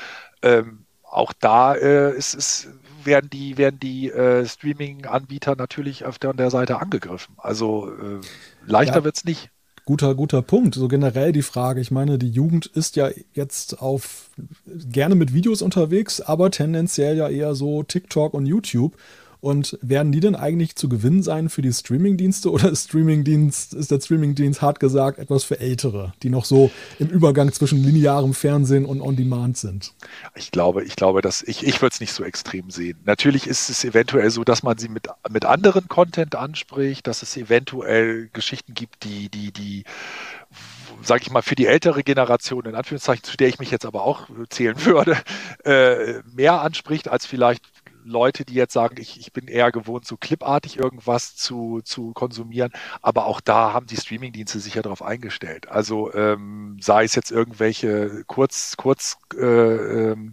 Ähm, auch da äh, ist, ist, werden die, werden die äh, Streaming-Anbieter natürlich auf der, der Seite angegriffen. Also äh, leichter ja. wird es nicht. Guter, guter Punkt. So generell die Frage, ich meine, die Jugend ist ja jetzt auf gerne mit Videos unterwegs, aber tendenziell ja eher so TikTok und YouTube. Und werden die denn eigentlich zu gewinnen sein für die Streamingdienste oder Streamingdienst, ist der Streamingdienst hart gesagt etwas für Ältere, die noch so im Übergang zwischen linearem Fernsehen und On-Demand sind? Ich glaube, ich glaube, dass ich, ich würde es nicht so extrem sehen. Natürlich ist es eventuell so, dass man sie mit, mit anderen Content anspricht, dass es eventuell Geschichten gibt, die, die, die sage ich mal, für die ältere Generation, in Anführungszeichen, zu der ich mich jetzt aber auch zählen würde, äh, mehr anspricht als vielleicht Leute, die jetzt sagen, ich, ich bin eher gewohnt, so clipartig irgendwas zu, zu konsumieren. Aber auch da haben die Streamingdienste sich ja darauf eingestellt. Also ähm, sei es jetzt irgendwelche Kurz, Kurz äh, ähm,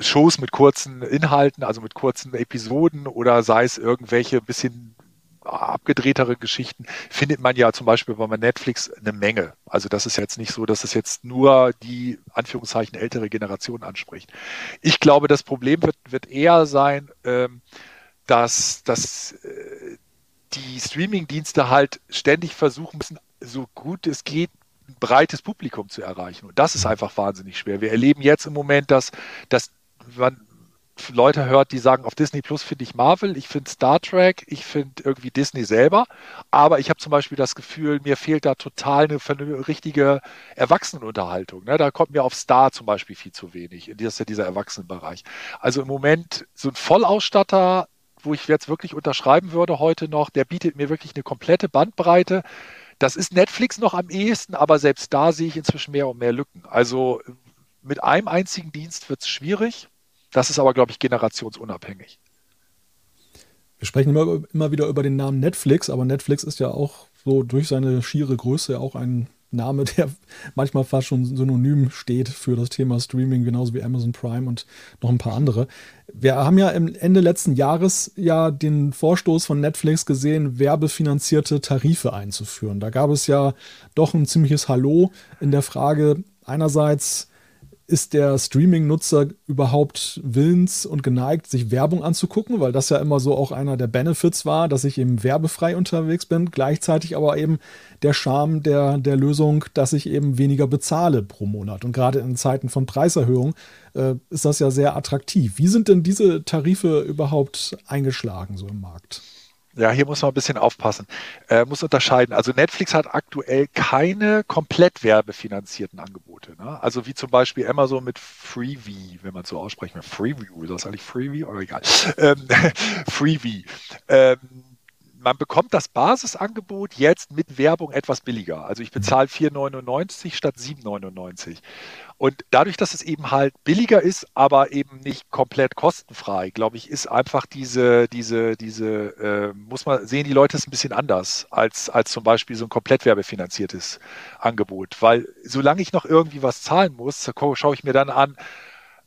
Shows mit kurzen Inhalten, also mit kurzen Episoden oder sei es irgendwelche bisschen abgedrehtere Geschichten findet man ja zum Beispiel bei Netflix eine Menge. Also das ist jetzt nicht so, dass es jetzt nur die Anführungszeichen ältere Generation anspricht. Ich glaube, das Problem wird, wird eher sein, ähm, dass, dass äh, die Streaming-Dienste halt ständig versuchen müssen, so gut es geht, ein breites Publikum zu erreichen. Und das ist einfach wahnsinnig schwer. Wir erleben jetzt im Moment, dass, dass man Leute hört, die sagen, auf Disney Plus finde ich Marvel, ich finde Star Trek, ich finde irgendwie Disney selber, aber ich habe zum Beispiel das Gefühl, mir fehlt da total eine, eine richtige Erwachsenenunterhaltung. Ne? Da kommt mir auf Star zum Beispiel viel zu wenig, in dieser, dieser Erwachsenenbereich. Also im Moment so ein Vollausstatter, wo ich jetzt wirklich unterschreiben würde heute noch, der bietet mir wirklich eine komplette Bandbreite. Das ist Netflix noch am ehesten, aber selbst da sehe ich inzwischen mehr und mehr Lücken. Also mit einem einzigen Dienst wird es schwierig. Das ist aber, glaube ich, generationsunabhängig. Wir sprechen immer, immer wieder über den Namen Netflix, aber Netflix ist ja auch so durch seine schiere Größe auch ein Name, der manchmal fast schon synonym steht für das Thema Streaming, genauso wie Amazon Prime und noch ein paar andere. Wir haben ja Ende letzten Jahres ja den Vorstoß von Netflix gesehen, werbefinanzierte Tarife einzuführen. Da gab es ja doch ein ziemliches Hallo in der Frage einerseits, ist der Streaming-Nutzer überhaupt willens und geneigt, sich Werbung anzugucken, weil das ja immer so auch einer der Benefits war, dass ich eben werbefrei unterwegs bin, gleichzeitig aber eben der Charme der, der Lösung, dass ich eben weniger bezahle pro Monat. Und gerade in Zeiten von Preiserhöhung äh, ist das ja sehr attraktiv. Wie sind denn diese Tarife überhaupt eingeschlagen so im Markt? Ja, hier muss man ein bisschen aufpassen. Äh, muss unterscheiden. Also Netflix hat aktuell keine komplett werbefinanzierten Angebote. Ne? Also wie zum Beispiel Amazon mit Freebie, wenn man so ausspricht. Freeview, ist das eigentlich Freebie? Oder egal. Ähm, Freebie. Ähm, man bekommt das Basisangebot jetzt mit Werbung etwas billiger. Also ich bezahle 4,99 statt 7,99. Und dadurch, dass es eben halt billiger ist, aber eben nicht komplett kostenfrei, glaube ich, ist einfach diese, diese, diese, äh, muss man sehen, die Leute es ein bisschen anders als, als zum Beispiel so ein komplett werbefinanziertes Angebot. Weil solange ich noch irgendwie was zahlen muss, schaue ich mir dann an,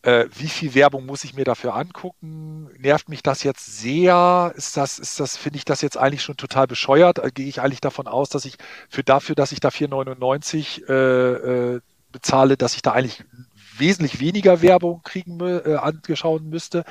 äh, wie viel Werbung muss ich mir dafür angucken? Nervt mich das jetzt sehr? Ist das, ist das, finde ich das jetzt eigentlich schon total bescheuert? Äh, gehe ich eigentlich davon aus, dass ich für dafür, dass ich da 4,99 äh, äh, bezahle, dass ich da eigentlich wesentlich weniger Werbung kriegen äh, angeschauen müsste.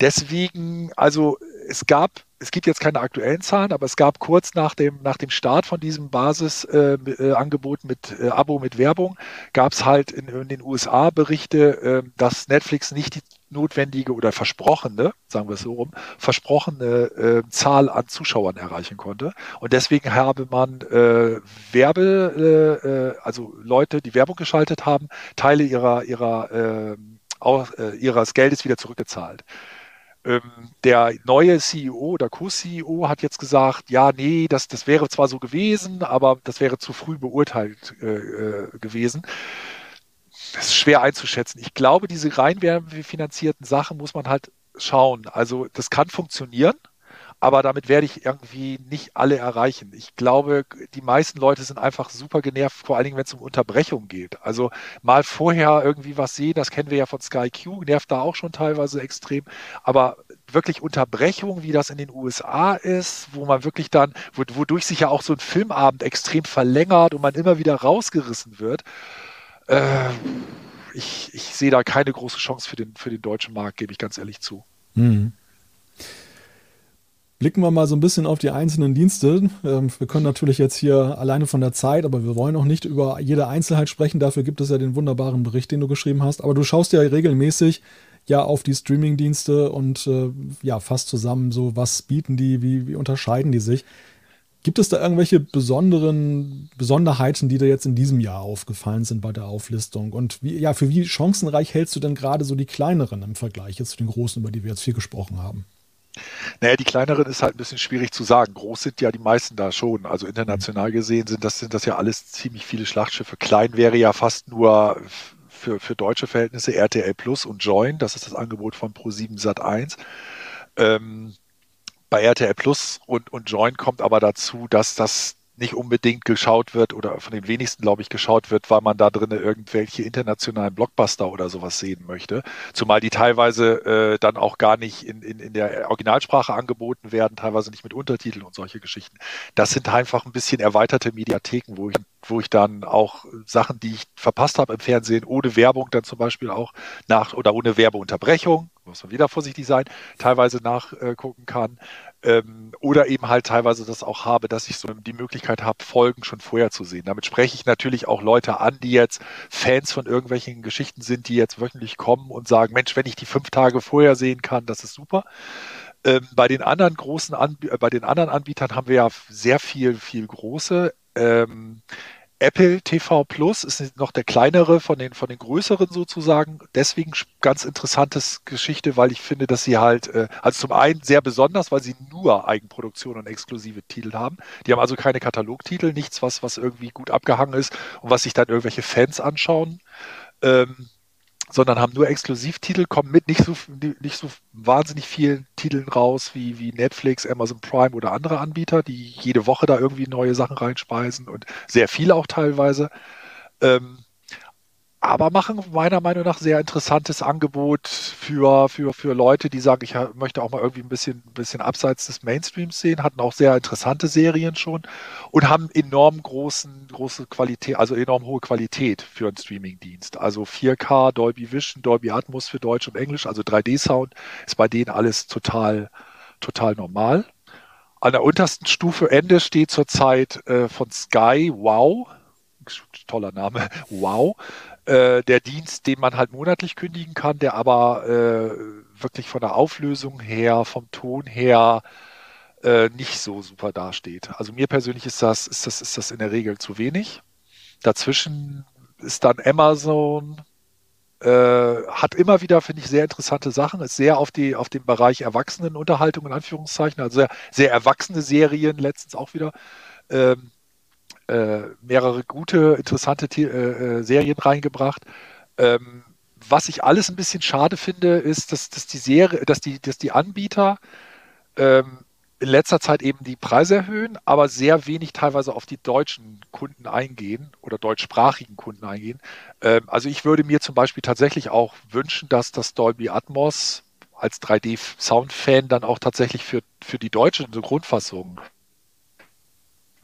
Deswegen, also es gab, es gibt jetzt keine aktuellen Zahlen, aber es gab kurz nach dem, nach dem Start von diesem Basisangebot äh, mit äh, Abo mit Werbung, gab es halt in, in, den USA Berichte, äh, dass Netflix nicht die notwendige oder versprochene, sagen wir es so rum, versprochene äh, Zahl an Zuschauern erreichen konnte. Und deswegen habe man äh, Werbe, äh, äh also Leute, die Werbung geschaltet haben, Teile ihrer, ihrer, ähm, äh, ihres Geldes wieder zurückgezahlt. Ähm, der neue CEO oder Co-CEO hat jetzt gesagt, ja, nee, das, das wäre zwar so gewesen, aber das wäre zu früh beurteilt äh, gewesen das ist schwer einzuschätzen. Ich glaube, diese rein finanzierten Sachen muss man halt schauen. Also das kann funktionieren, aber damit werde ich irgendwie nicht alle erreichen. Ich glaube, die meisten Leute sind einfach super genervt, vor allen Dingen, wenn es um Unterbrechung geht. Also mal vorher irgendwie was sehen, das kennen wir ja von Sky Q, nervt da auch schon teilweise extrem. Aber wirklich Unterbrechung, wie das in den USA ist, wo man wirklich dann, wodurch sich ja auch so ein Filmabend extrem verlängert und man immer wieder rausgerissen wird. Äh, ich, ich sehe da keine große Chance für den, für den deutschen Markt, gebe ich ganz ehrlich zu. Mhm. Blicken wir mal so ein bisschen auf die einzelnen Dienste. Ähm, wir können natürlich jetzt hier alleine von der Zeit, aber wir wollen auch nicht über jede Einzelheit sprechen. Dafür gibt es ja den wunderbaren Bericht, den du geschrieben hast. Aber du schaust ja regelmäßig ja auf die Streaming-Dienste und äh, ja, fast zusammen so, was bieten die, wie, wie unterscheiden die sich. Gibt es da irgendwelche besonderen Besonderheiten, die dir jetzt in diesem Jahr aufgefallen sind bei der Auflistung? Und wie, ja, für wie chancenreich hältst du denn gerade so die kleineren im Vergleich jetzt zu den großen, über die wir jetzt viel gesprochen haben? Naja, die kleineren ist halt ein bisschen schwierig zu sagen. Groß sind ja die meisten da schon. Also international mhm. gesehen sind das, sind das ja alles ziemlich viele Schlachtschiffe. Klein wäre ja fast nur für, für deutsche Verhältnisse RTL Plus und Join. Das ist das Angebot von Pro7 Sat 1. Ähm, bei RTL Plus und, und Join kommt aber dazu, dass das nicht unbedingt geschaut wird oder von den wenigsten, glaube ich, geschaut wird, weil man da drinnen irgendwelche internationalen Blockbuster oder sowas sehen möchte. Zumal die teilweise äh, dann auch gar nicht in, in, in der Originalsprache angeboten werden, teilweise nicht mit Untertiteln und solche Geschichten. Das sind einfach ein bisschen erweiterte Mediatheken, wo ich, wo ich dann auch Sachen, die ich verpasst habe im Fernsehen, ohne Werbung dann zum Beispiel auch nach oder ohne Werbeunterbrechung, muss man wieder vorsichtig sein, teilweise nachgucken kann. Ähm, oder eben halt teilweise das auch habe, dass ich so die Möglichkeit habe, Folgen schon vorher zu sehen. Damit spreche ich natürlich auch Leute an, die jetzt Fans von irgendwelchen Geschichten sind, die jetzt wöchentlich kommen und sagen, Mensch, wenn ich die fünf Tage vorher sehen kann, das ist super. Ähm, bei den anderen großen, Anb äh, bei den anderen Anbietern haben wir ja sehr viel, viel große. Ähm, Apple TV Plus ist noch der kleinere von den, von den größeren sozusagen. Deswegen ganz interessantes Geschichte, weil ich finde, dass sie halt, äh, also zum einen sehr besonders, weil sie nur Eigenproduktion und exklusive Titel haben. Die haben also keine Katalogtitel, nichts, was, was irgendwie gut abgehangen ist und was sich dann irgendwelche Fans anschauen. Ähm, sondern haben nur Exklusivtitel, kommen mit nicht so, nicht so wahnsinnig vielen Titeln raus wie, wie Netflix, Amazon Prime oder andere Anbieter, die jede Woche da irgendwie neue Sachen reinspeisen und sehr viele auch teilweise. Ähm, aber machen meiner Meinung nach sehr interessantes Angebot für, für, für Leute, die sagen, ich möchte auch mal irgendwie ein bisschen, bisschen abseits des Mainstreams sehen, hatten auch sehr interessante Serien schon und haben enorm großen, große Qualität, also enorm hohe Qualität für einen Streamingdienst. Also 4K, Dolby Vision, Dolby Atmos für Deutsch und Englisch, also 3D-Sound ist bei denen alles total, total normal. An der untersten Stufe Ende steht zurzeit äh, von Sky Wow toller Name, wow, äh, der Dienst, den man halt monatlich kündigen kann, der aber äh, wirklich von der Auflösung her, vom Ton her äh, nicht so super dasteht. Also mir persönlich ist das, ist das, ist das in der Regel zu wenig. Dazwischen ist dann Amazon, äh, hat immer wieder, finde ich, sehr interessante Sachen, ist sehr auf, die, auf den Bereich Erwachsenenunterhaltung in Anführungszeichen, also sehr, sehr erwachsene Serien letztens auch wieder. Ähm, äh, mehrere gute, interessante äh, äh, Serien reingebracht. Ähm, was ich alles ein bisschen schade finde, ist, dass, dass die Serie, dass die, dass die Anbieter ähm, in letzter Zeit eben die Preise erhöhen, aber sehr wenig teilweise auf die deutschen Kunden eingehen oder deutschsprachigen Kunden eingehen. Ähm, also ich würde mir zum Beispiel tatsächlich auch wünschen, dass das Dolby Atmos als 3D-Sound-Fan dann auch tatsächlich für, für die deutsche Grundfassung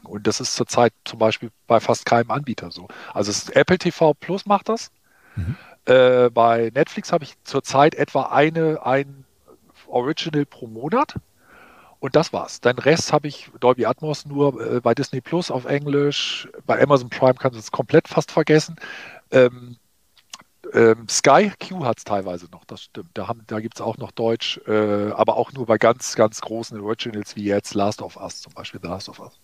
und das ist zurzeit zum Beispiel bei fast keinem Anbieter so. Also Apple TV Plus macht das. Mhm. Äh, bei Netflix habe ich zurzeit etwa eine, ein Original pro Monat. Und das war's. Dein Rest habe ich Dolby Atmos nur äh, bei Disney Plus auf Englisch. Bei Amazon Prime kannst du es komplett fast vergessen. Ähm, ähm, Sky Q hat es teilweise noch, das stimmt. Da, da gibt es auch noch Deutsch, äh, aber auch nur bei ganz, ganz großen Originals wie jetzt Last of Us, zum Beispiel The Last of Us.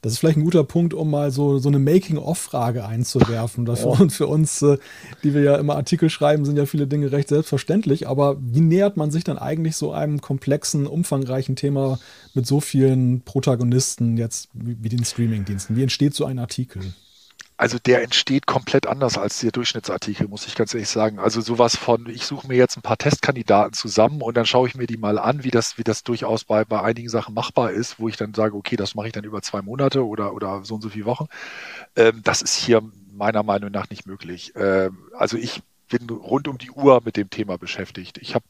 Das ist vielleicht ein guter Punkt, um mal so, so eine Making-of-Frage einzuwerfen. Dafür, ja. Und für uns, äh, die wir ja immer Artikel schreiben, sind ja viele Dinge recht selbstverständlich. Aber wie nähert man sich dann eigentlich so einem komplexen, umfangreichen Thema mit so vielen Protagonisten jetzt wie, wie den Streaming-Diensten? Wie entsteht so ein Artikel? Also der entsteht komplett anders als der Durchschnittsartikel, muss ich ganz ehrlich sagen. Also sowas von, ich suche mir jetzt ein paar Testkandidaten zusammen und dann schaue ich mir die mal an, wie das, wie das durchaus bei, bei einigen Sachen machbar ist, wo ich dann sage, okay, das mache ich dann über zwei Monate oder, oder so und so viele Wochen. Ähm, das ist hier meiner Meinung nach nicht möglich. Ähm, also ich bin rund um die Uhr mit dem Thema beschäftigt. Ich habe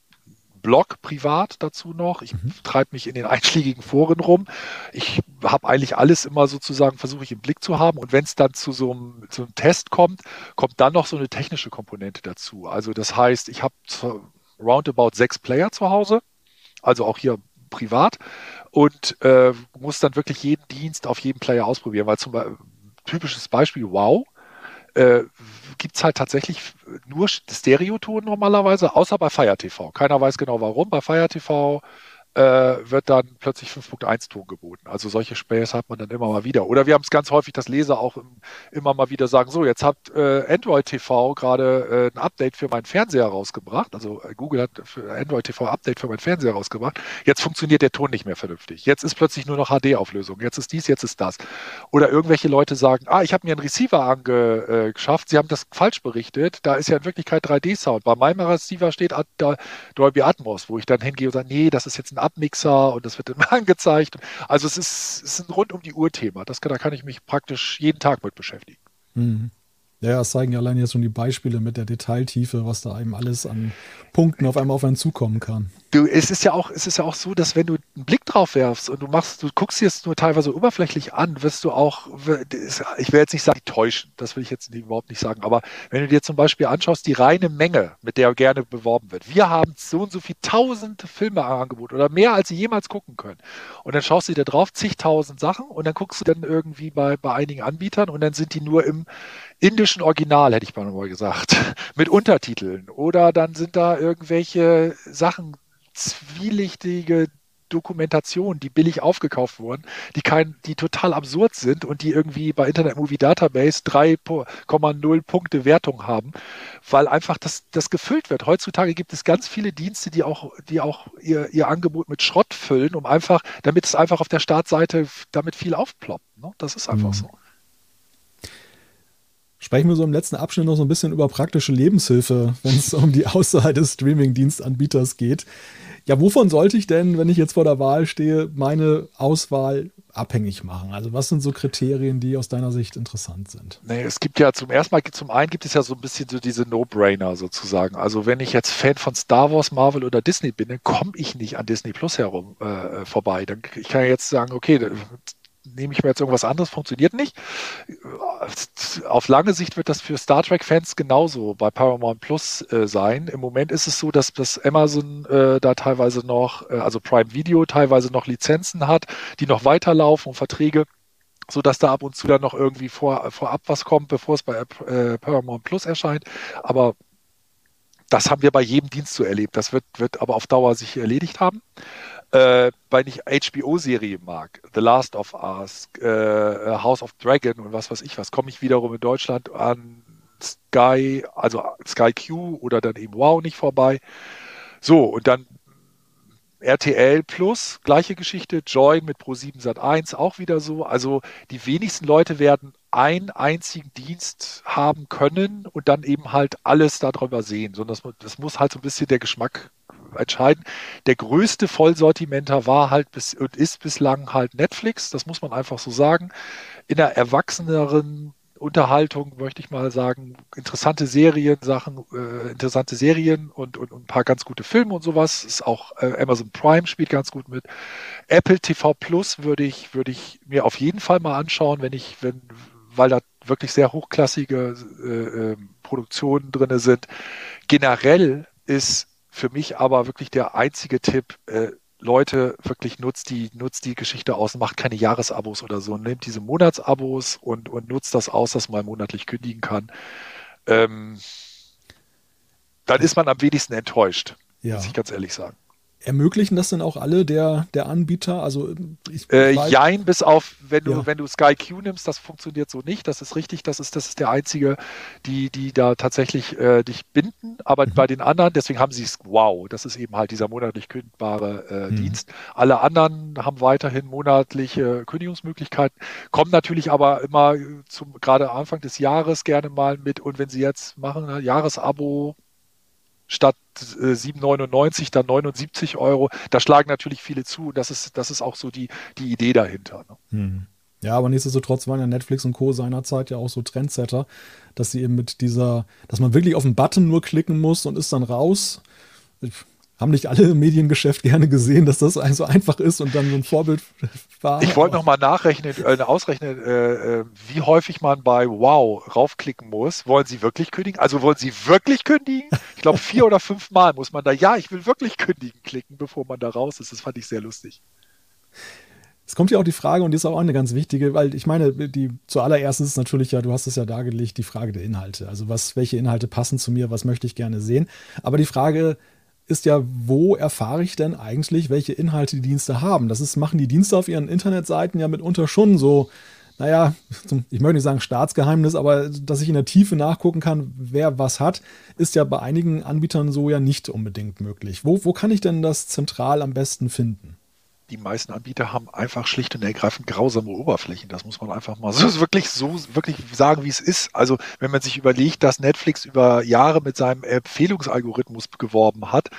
Blog privat dazu noch. Ich mhm. treibe mich in den einschlägigen Foren rum. Ich habe eigentlich alles immer sozusagen, versuche ich im Blick zu haben. Und wenn es dann zu so, einem, zu einem Test kommt, kommt dann noch so eine technische Komponente dazu. Also das heißt, ich habe roundabout sechs Player zu Hause, also auch hier privat und äh, muss dann wirklich jeden Dienst auf jedem Player ausprobieren, weil zum Beispiel typisches Beispiel Wow äh, gibt es halt tatsächlich nur Stereoton normalerweise, außer bei Fire TV. Keiner weiß genau warum. Bei Fire TV wird dann plötzlich 5.1 Ton geboten. Also solche Späße hat man dann immer mal wieder. Oder wir haben es ganz häufig, dass Leser auch im, immer mal wieder sagen, so, jetzt hat äh, Android TV gerade äh, ein Update für meinen Fernseher rausgebracht. Also äh, Google hat für Android TV ein Update für meinen Fernseher rausgebracht. Jetzt funktioniert der Ton nicht mehr vernünftig. Jetzt ist plötzlich nur noch HD-Auflösung. Jetzt ist dies, jetzt ist das. Oder irgendwelche Leute sagen, ah, ich habe mir einen Receiver angeschafft, äh, sie haben das falsch berichtet. Da ist ja in Wirklichkeit 3D-Sound. Bei meinem Receiver steht da Dolby Atmos, wo ich dann hingehe und sage, nee, das ist jetzt ein Abmixer und das wird immer angezeigt. Also es ist, es ist ein rund um die Uhr Thema. Da kann ich mich praktisch jeden Tag mit beschäftigen. Mhm. Ja, es zeigen ja allein jetzt schon die Beispiele mit der Detailtiefe, was da eben alles an Punkten auf einmal auf einen zukommen kann. Du, es ist ja auch, es ist ja auch so, dass wenn du einen Blick drauf werfst und du machst, du guckst dir es nur teilweise oberflächlich an, wirst du auch, ich will jetzt nicht sagen täuschen, das will ich jetzt überhaupt nicht sagen, aber wenn du dir zum Beispiel anschaust, die reine Menge, mit der gerne beworben wird. Wir haben so und so viel tausend Filme angeboten oder mehr, als sie jemals gucken können. Und dann schaust du dir drauf, zigtausend Sachen und dann guckst du dann irgendwie bei, bei einigen Anbietern und dann sind die nur im, indischen Original, hätte ich mal gesagt, mit Untertiteln. Oder dann sind da irgendwelche Sachen, zwielichtige Dokumentationen, die billig aufgekauft wurden, die kein, die total absurd sind und die irgendwie bei Internet Movie Database 3,0 Punkte Wertung haben, weil einfach das, das gefüllt wird. Heutzutage gibt es ganz viele Dienste, die auch, die auch ihr, ihr Angebot mit Schrott füllen, um einfach, damit es einfach auf der Startseite damit viel aufploppt. Ne? Das ist einfach mhm. so. Sprechen wir so im letzten Abschnitt noch so ein bisschen über praktische Lebenshilfe, wenn es um die Auswahl des Streaming-Dienstanbieters geht. Ja, wovon sollte ich denn, wenn ich jetzt vor der Wahl stehe, meine Auswahl abhängig machen? Also was sind so Kriterien, die aus deiner Sicht interessant sind? Nee, es gibt ja zum ersten Mal, zum einen gibt es ja so ein bisschen so diese No-Brainer sozusagen. Also wenn ich jetzt Fan von Star Wars, Marvel oder Disney bin, dann komme ich nicht an Disney Plus herum äh, vorbei. Dann, ich kann ja jetzt sagen, okay, nehme ich mir jetzt irgendwas anderes, funktioniert nicht. Auf lange Sicht wird das für Star Trek-Fans genauso bei Paramount Plus äh, sein. Im Moment ist es so, dass das Amazon äh, da teilweise noch, äh, also Prime Video teilweise noch Lizenzen hat, die noch weiterlaufen und Verträge so dass da ab und zu dann noch irgendwie vor, vorab was kommt, bevor es bei äh, Paramount Plus erscheint. Aber das haben wir bei jedem Dienst so erlebt. Das wird, wird aber auf Dauer sich erledigt haben. Äh, weil ich HBO-Serie mag, The Last of Us, äh, House of Dragon und was weiß ich was, komme ich wiederum in Deutschland an Sky, also Sky Q oder dann eben Wow nicht vorbei. So, und dann RTL Plus, gleiche Geschichte, Join mit Pro7 Sat 1 auch wieder so. Also die wenigsten Leute werden einen einzigen Dienst haben können und dann eben halt alles darüber sehen, sondern das, das muss halt so ein bisschen der Geschmack entscheiden. Der größte Vollsortimenter war halt bis und ist bislang halt Netflix, das muss man einfach so sagen. In der erwachseneren Unterhaltung, möchte ich mal sagen, interessante Serien, Sachen, äh, interessante Serien und, und, und, ein paar ganz gute Filme und sowas. Ist auch äh, Amazon Prime spielt ganz gut mit. Apple TV Plus würde ich, würde ich mir auf jeden Fall mal anschauen, wenn ich, wenn, weil da wirklich sehr hochklassige äh, ähm, Produktionen drin sind. Generell ist für mich aber wirklich der einzige Tipp, äh, Leute, wirklich nutzt die, nutzt die Geschichte aus macht keine Jahresabos oder so. Nehmt diese Monatsabos und, und nutzt das aus, dass man monatlich kündigen kann. Ähm, dann ist man am wenigsten enttäuscht, ja. muss ich ganz ehrlich sagen. Ermöglichen das denn auch alle der, der Anbieter? Also ich äh, jein, bis auf, wenn du, ja. wenn du Sky Q nimmst, das funktioniert so nicht. Das ist richtig, das ist, das ist der einzige, die, die da tatsächlich äh, dich binden. Aber mhm. bei den anderen, deswegen haben sie es, wow, das ist eben halt dieser monatlich kündbare äh, mhm. Dienst. Alle anderen haben weiterhin monatliche Kündigungsmöglichkeiten, kommen natürlich aber immer zum gerade Anfang des Jahres gerne mal mit. Und wenn sie jetzt machen, ne, Jahresabo statt äh, 7,99 dann 79 Euro. Da schlagen natürlich viele zu. Das ist, das ist auch so die, die Idee dahinter. Ne? Hm. Ja, aber nichtsdestotrotz waren ja Netflix und Co. seinerzeit ja auch so Trendsetter, dass sie eben mit dieser, dass man wirklich auf den Button nur klicken muss und ist dann raus. Haben nicht alle im Mediengeschäft gerne gesehen, dass das so einfach ist und dann so ein Vorbild war. Ich wollte nochmal nachrechnen, äh, ausrechnen, äh, äh, wie häufig man bei Wow raufklicken muss. Wollen Sie wirklich kündigen? Also wollen Sie wirklich kündigen? Ich glaube, vier oder fünf Mal muss man da, ja, ich will wirklich kündigen klicken, bevor man da raus ist. Das fand ich sehr lustig. Es kommt ja auch die Frage, und die ist auch eine ganz wichtige, weil ich meine, die zuallererst ist natürlich ja, du hast es ja dargelegt, die Frage der Inhalte. Also was, welche Inhalte passen zu mir, was möchte ich gerne sehen. Aber die Frage ist ja, wo erfahre ich denn eigentlich, welche Inhalte die Dienste haben? Das ist, machen die Dienste auf ihren Internetseiten ja mitunter schon so, naja, ich möchte nicht sagen Staatsgeheimnis, aber dass ich in der Tiefe nachgucken kann, wer was hat, ist ja bei einigen Anbietern so ja nicht unbedingt möglich. Wo, wo kann ich denn das zentral am besten finden? Die meisten Anbieter haben einfach schlicht und ergreifend grausame Oberflächen. Das muss man einfach mal so wirklich so wirklich sagen, wie es ist. Also wenn man sich überlegt, dass Netflix über Jahre mit seinem Empfehlungsalgorithmus geworben hat,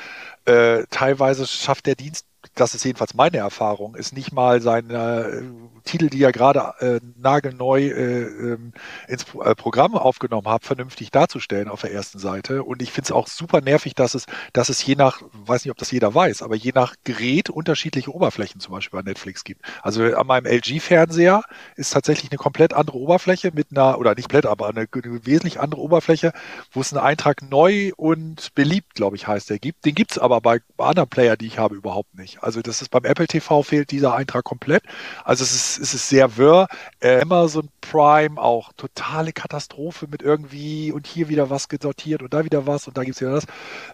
äh, teilweise schafft der Dienst das ist jedenfalls meine Erfahrung, ist nicht mal seine äh, Titel, die er gerade äh, nagelneu äh, ähm, ins äh, Programm aufgenommen hat, vernünftig darzustellen auf der ersten Seite. Und ich finde es auch super nervig, dass es, dass es je nach, weiß nicht, ob das jeder weiß, aber je nach Gerät unterschiedliche Oberflächen zum Beispiel bei Netflix gibt. Also an meinem LG-Fernseher ist tatsächlich eine komplett andere Oberfläche mit einer, oder nicht komplett, aber eine, eine wesentlich andere Oberfläche, wo es einen Eintrag neu und beliebt, glaube ich, heißt der gibt. Den gibt es aber bei, bei anderen Player, die ich habe, überhaupt nicht. Also das ist beim Apple TV fehlt dieser Eintrag komplett. Also es ist, es ist sehr wirr. Äh, Amazon Prime auch totale Katastrophe mit irgendwie und hier wieder was gesortiert und da wieder was und da gibt es wieder das.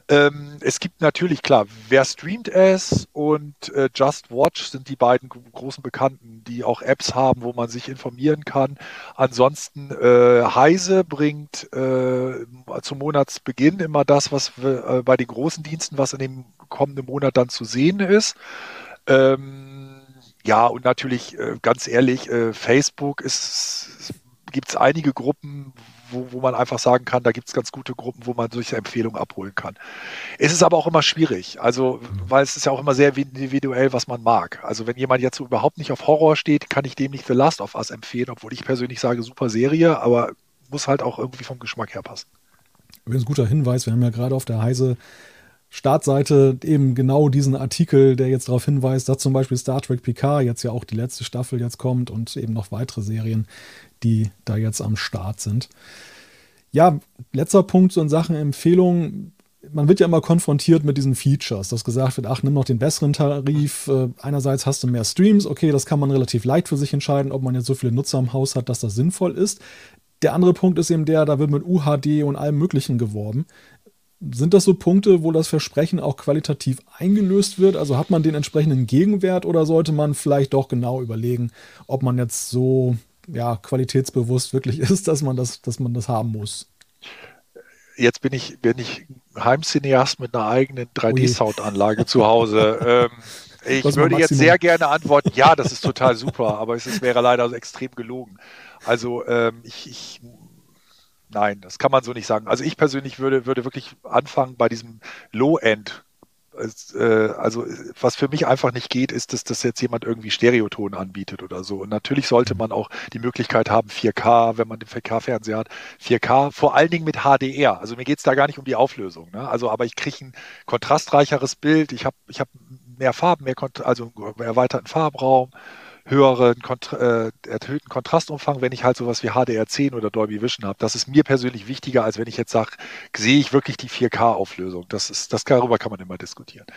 Ähm, es gibt natürlich, klar, wer streamt es und äh, Just Watch sind die beiden großen Bekannten, die auch Apps haben, wo man sich informieren kann. Ansonsten äh, Heise bringt äh, zum Monatsbeginn immer das, was äh, bei den großen Diensten, was in dem kommenden Monat dann zu sehen ist. Ähm, ja, und natürlich, äh, ganz ehrlich, äh, Facebook ist, gibt es einige Gruppen, wo, wo man einfach sagen kann, da gibt es ganz gute Gruppen, wo man solche Empfehlungen abholen kann. Es ist aber auch immer schwierig, also mhm. weil es ist ja auch immer sehr individuell, was man mag. Also wenn jemand jetzt so überhaupt nicht auf Horror steht, kann ich dem nicht The Last of Us empfehlen, obwohl ich persönlich sage, super Serie, aber muss halt auch irgendwie vom Geschmack her passen. Übrigens guter Hinweis, wir haben ja gerade auf der Heise Startseite eben genau diesen Artikel, der jetzt darauf hinweist, dass zum Beispiel Star Trek Picard jetzt ja auch die letzte Staffel jetzt kommt und eben noch weitere Serien, die da jetzt am Start sind. Ja, letzter Punkt so in Sachen Empfehlung. Man wird ja immer konfrontiert mit diesen Features, dass gesagt wird, ach, nimm noch den besseren Tarif. Äh, einerseits hast du mehr Streams, okay, das kann man relativ leicht für sich entscheiden, ob man jetzt so viele Nutzer im Haus hat, dass das sinnvoll ist. Der andere Punkt ist eben der, da wird mit UHD und allem Möglichen geworben. Sind das so Punkte, wo das Versprechen auch qualitativ eingelöst wird? Also hat man den entsprechenden Gegenwert oder sollte man vielleicht doch genau überlegen, ob man jetzt so ja, qualitätsbewusst wirklich ist, dass man das, dass man das haben muss? Jetzt bin ich, bin ich Heimcineast mit einer eigenen 3D-Soundanlage zu Hause. ähm, ich würde jetzt sehr gerne antworten, ja, das ist total super, aber es ist, wäre leider extrem gelogen. Also ähm, ich, ich nein, das kann man so nicht sagen. Also ich persönlich würde, würde wirklich anfangen bei diesem Low-End. Äh, also was für mich einfach nicht geht, ist, dass das jetzt jemand irgendwie Stereoton anbietet oder so. Und natürlich sollte man auch die Möglichkeit haben, 4K, wenn man den 4K-Fernseher hat, 4K, vor allen Dingen mit HDR. Also mir geht es da gar nicht um die Auflösung. Ne? Also aber ich kriege ein kontrastreicheres Bild, ich habe ich hab mehr Farben, mehr Kont also erweiterten Farbraum höheren, äh, erhöhten Kontrastumfang, wenn ich halt sowas wie HDR10 oder Dolby Vision habe. Das ist mir persönlich wichtiger, als wenn ich jetzt sage, sehe ich wirklich die 4K-Auflösung. Das ist, das darüber kann man immer diskutieren.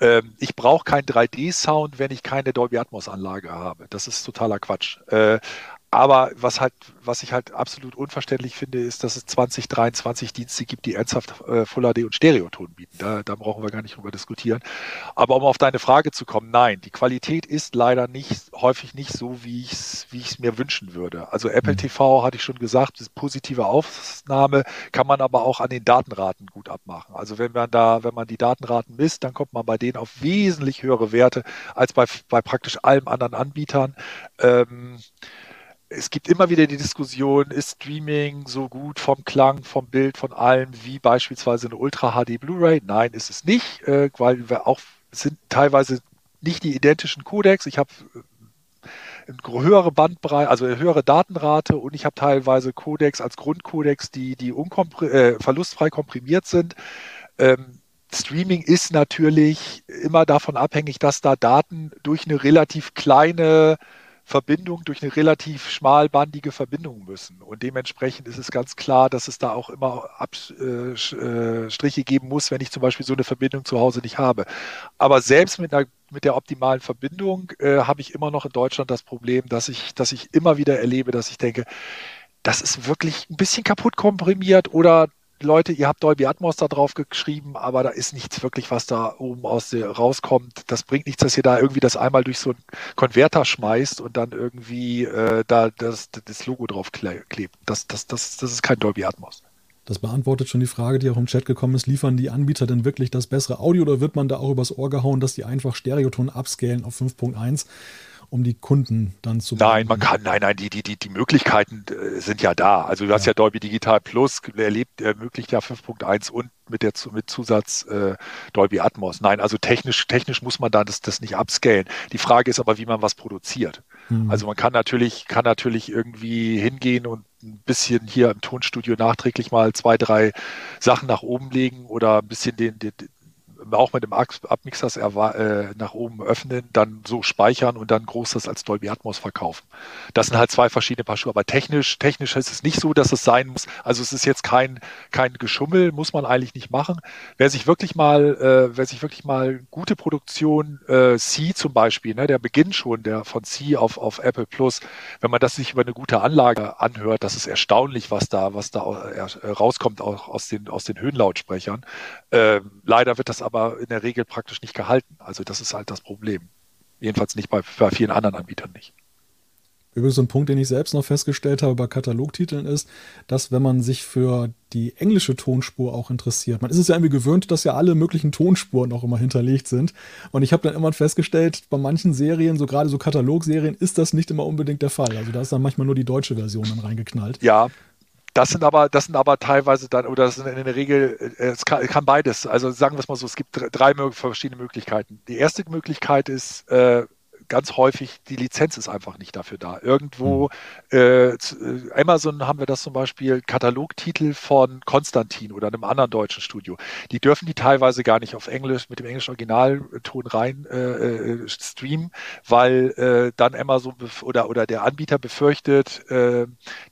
Ähm, ich brauche keinen 3D-Sound, wenn ich keine Dolby Atmos-Anlage habe. Das ist totaler Quatsch. Äh, aber was halt, was ich halt absolut unverständlich finde, ist, dass es 2023 Dienste gibt, die ernsthaft äh, Full HD und Stereoton bieten. Da, da brauchen wir gar nicht drüber diskutieren. Aber um auf deine Frage zu kommen, nein, die Qualität ist leider nicht, häufig nicht so, wie ich es wie ich's mir wünschen würde. Also Apple mhm. TV hatte ich schon gesagt, positive Aufnahme kann man aber auch an den Datenraten gut abmachen. Also wenn man da, wenn man die Datenraten misst, dann kommt man bei denen auf wesentlich höhere Werte als bei, bei praktisch allen anderen Anbietern. Ähm, es gibt immer wieder die Diskussion, ist Streaming so gut vom Klang, vom Bild, von allem wie beispielsweise eine Ultra HD Blu-ray? Nein, ist es nicht, äh, weil wir auch sind teilweise nicht die identischen Codecs. Ich habe äh, eine höhere Bandbreite, also eine höhere Datenrate und ich habe teilweise Codecs als Grundcodecs, die, die äh, verlustfrei komprimiert sind. Ähm, Streaming ist natürlich immer davon abhängig, dass da Daten durch eine relativ kleine Verbindung durch eine relativ schmalbandige Verbindung müssen. Und dementsprechend ist es ganz klar, dass es da auch immer Abstriche äh, geben muss, wenn ich zum Beispiel so eine Verbindung zu Hause nicht habe. Aber selbst mit, einer, mit der optimalen Verbindung äh, habe ich immer noch in Deutschland das Problem, dass ich, dass ich immer wieder erlebe, dass ich denke, das ist wirklich ein bisschen kaputt komprimiert oder Leute, ihr habt Dolby Atmos da drauf geschrieben, aber da ist nichts wirklich, was da oben aus der rauskommt. Das bringt nichts, dass ihr da irgendwie das einmal durch so einen Konverter schmeißt und dann irgendwie äh, da das, das Logo drauf klebt. Das, das, das, das ist kein Dolby Atmos. Das beantwortet schon die Frage, die auch im Chat gekommen ist. Liefern die Anbieter denn wirklich das bessere Audio oder wird man da auch übers Ohr gehauen, dass die einfach Stereoton upscalen auf 5.1? Um die Kunden dann zu Nein, man kann, nein, nein, die, die, die, die Möglichkeiten äh, sind ja da. Also du hast ja, ja Dolby Digital Plus erlebt, ermöglicht ja 5.1 und mit der mit Zusatz äh, Dolby Atmos. Nein, also technisch, technisch muss man da das, das nicht upscalen. Die Frage ist aber, wie man was produziert. Mhm. Also man kann natürlich, kann natürlich irgendwie hingehen und ein bisschen hier im Tonstudio nachträglich mal zwei, drei Sachen nach oben legen oder ein bisschen den, den auch mit dem Abmixers äh, nach oben öffnen, dann so speichern und dann groß das als Dolby Atmos verkaufen. Das sind halt zwei verschiedene Paar Schuhe. Aber technisch, technisch ist es nicht so, dass es sein muss. Also es ist jetzt kein, kein Geschummel, muss man eigentlich nicht machen. Wer sich wirklich mal, äh, wer sich wirklich mal gute Produktion, äh, C zum Beispiel, ne, der Beginn schon der von C auf, auf Apple Plus, wenn man das sich über eine gute Anlage anhört, das ist erstaunlich, was da, was da äh, rauskommt auch aus den, aus den Höhenlautsprechern. Äh, leider wird das aber aber in der Regel praktisch nicht gehalten. Also das ist halt das Problem. Jedenfalls nicht bei, bei vielen anderen Anbietern nicht. Übrigens ein Punkt, den ich selbst noch festgestellt habe bei Katalogtiteln ist, dass wenn man sich für die englische Tonspur auch interessiert, man ist es ja irgendwie gewöhnt, dass ja alle möglichen Tonspuren auch immer hinterlegt sind. Und ich habe dann immer festgestellt, bei manchen Serien, so gerade so Katalogserien, ist das nicht immer unbedingt der Fall. Also da ist dann manchmal nur die deutsche Version dann reingeknallt. Ja, Das sind aber, das sind aber teilweise dann, oder das sind in der Regel, äh, es kann, kann beides. Also sagen wir es mal so, es gibt drei verschiedene Möglichkeiten. Die erste Möglichkeit ist, äh, ganz häufig, die Lizenz ist einfach nicht dafür da. Irgendwo, mhm. äh, Amazon haben wir das zum Beispiel, Katalogtitel von Konstantin oder einem anderen deutschen Studio. Die dürfen die teilweise gar nicht auf Englisch mit dem englischen Originalton rein äh, äh, streamen, weil äh, dann Amazon oder, oder der Anbieter befürchtet, äh,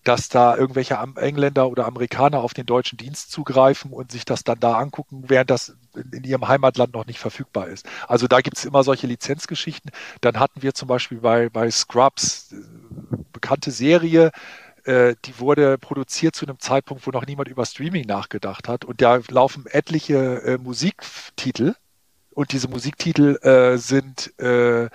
dass da irgendwelche Engländer oder Amerikaner auf den deutschen Dienst zugreifen und sich das dann da angucken, während das in ihrem Heimatland noch nicht verfügbar ist. Also da gibt es immer solche Lizenzgeschichten. Dann hatten wir zum Beispiel bei, bei Scrubs, äh, bekannte Serie, äh, die wurde produziert zu einem Zeitpunkt, wo noch niemand über Streaming nachgedacht hat. Und da laufen etliche äh, Musiktitel. Und diese Musiktitel äh, sind äh,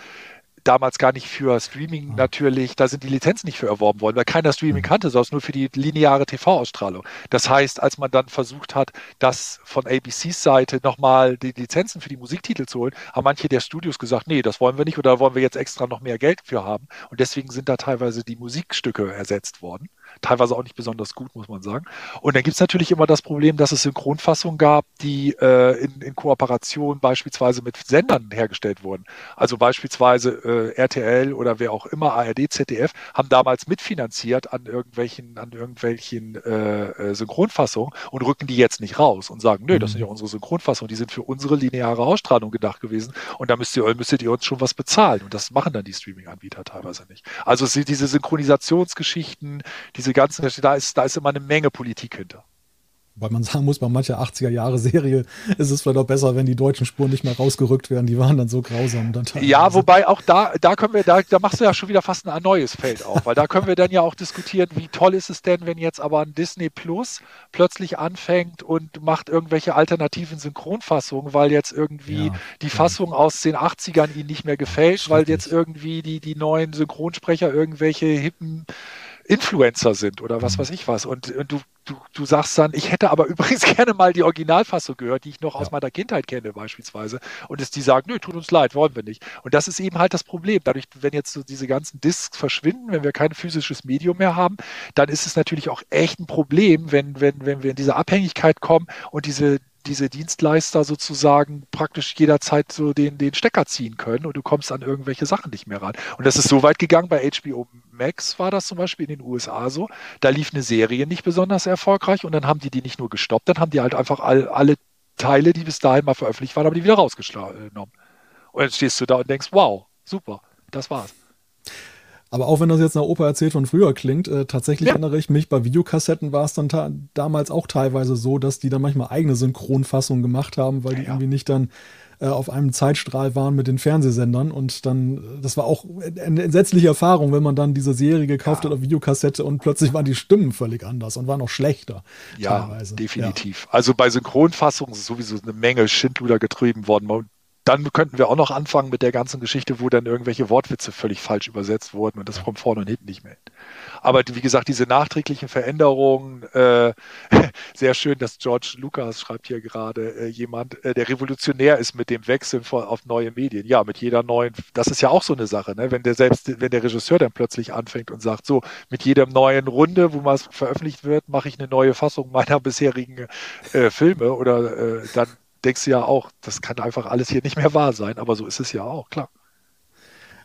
damals gar nicht für Streaming natürlich, da sind die Lizenzen nicht für erworben worden, weil keiner Streaming mhm. kannte, sondern nur für die lineare TV-Ausstrahlung. Das heißt, als man dann versucht hat, das von ABCs Seite nochmal die Lizenzen für die Musiktitel zu holen, haben manche der Studios gesagt, nee, das wollen wir nicht oder wollen wir jetzt extra noch mehr Geld für haben. Und deswegen sind da teilweise die Musikstücke ersetzt worden teilweise auch nicht besonders gut, muss man sagen. Und dann gibt es natürlich immer das Problem, dass es Synchronfassungen gab, die äh, in, in, Kooperation beispielsweise mit Sendern hergestellt wurden. Also beispielsweise äh, RTL oder wer auch immer, ARD, ZDF, haben damals mitfinanziert an irgendwelchen, an irgendwelchen äh, äh, Synchronfassungen und rücken die jetzt nicht raus und sagen, nö, das sind ja mhm. unsere Synchronfassungen, die sind für unsere lineare Ausstrahlung gedacht gewesen und da müsst ihr, müsstet ihr uns schon was bezahlen. Und das machen dann die Streaming-Anbieter teilweise nicht. Also diese Synchronisationsgeschichten, diese diese ganzen, da ist, da ist immer eine Menge Politik hinter. Weil man sagen muss, bei mancher 80er-Jahre-Serie ist es vielleicht auch besser, wenn die deutschen Spuren nicht mehr rausgerückt werden. Die waren dann so grausam. Dann ja, wobei auch da, da können wir, da, da machst du ja schon wieder fast ein neues Feld auf, weil da können wir dann ja auch diskutieren, wie toll ist es denn, wenn jetzt aber ein Disney Plus plötzlich anfängt und macht irgendwelche alternativen Synchronfassungen, weil jetzt irgendwie ja, die Fassung ja. aus den 80ern ihnen nicht mehr gefällt, weil jetzt irgendwie die, die neuen Synchronsprecher irgendwelche hippen Influencer sind oder was weiß ich was. Und, und du, du, du sagst dann, ich hätte aber übrigens gerne mal die Originalfassung gehört, die ich noch ja. aus meiner Kindheit kenne beispielsweise. Und es die sagen, nö, tut uns leid, wollen wir nicht. Und das ist eben halt das Problem. Dadurch, wenn jetzt so diese ganzen Discs verschwinden, wenn wir kein physisches Medium mehr haben, dann ist es natürlich auch echt ein Problem, wenn, wenn, wenn wir in diese Abhängigkeit kommen und diese, diese Dienstleister sozusagen praktisch jederzeit so den, den Stecker ziehen können und du kommst an irgendwelche Sachen nicht mehr ran. Und das ist so weit gegangen, bei HBO Max war das zum Beispiel in den USA so. Da lief eine Serie nicht besonders erfolgreich und dann haben die die nicht nur gestoppt, dann haben die halt einfach all, alle Teile, die bis dahin mal veröffentlicht waren, aber die wieder rausgenommen. Und jetzt stehst du da und denkst, wow, super, das war's. Aber auch wenn das jetzt nach Opa erzählt von früher klingt, äh, tatsächlich ja. erinnere ich mich, bei Videokassetten war es dann damals auch teilweise so, dass die dann manchmal eigene Synchronfassungen gemacht haben, weil die ja, irgendwie nicht dann äh, auf einem Zeitstrahl waren mit den Fernsehsendern. Und dann, das war auch eine entsetzliche Erfahrung, wenn man dann diese Serie gekauft hat auf Videokassette und plötzlich waren die Stimmen völlig anders und waren auch schlechter. Ja, teilweise. definitiv. Also bei Synchronfassungen ist sowieso eine Menge Schindluder getrieben worden dann könnten wir auch noch anfangen mit der ganzen Geschichte, wo dann irgendwelche Wortwitze völlig falsch übersetzt wurden und das kommt vorne und hinten nicht mehr. Aber wie gesagt, diese nachträglichen Veränderungen, äh, sehr schön, dass George Lucas schreibt hier gerade äh, jemand, äh, der revolutionär ist mit dem Wechseln von, auf neue Medien. Ja, mit jeder neuen, das ist ja auch so eine Sache, ne? wenn der selbst, wenn der Regisseur dann plötzlich anfängt und sagt, so, mit jeder neuen Runde, wo was veröffentlicht wird, mache ich eine neue Fassung meiner bisherigen äh, Filme oder äh, dann denkst du ja auch, das kann einfach alles hier nicht mehr wahr sein, aber so ist es ja auch, klar.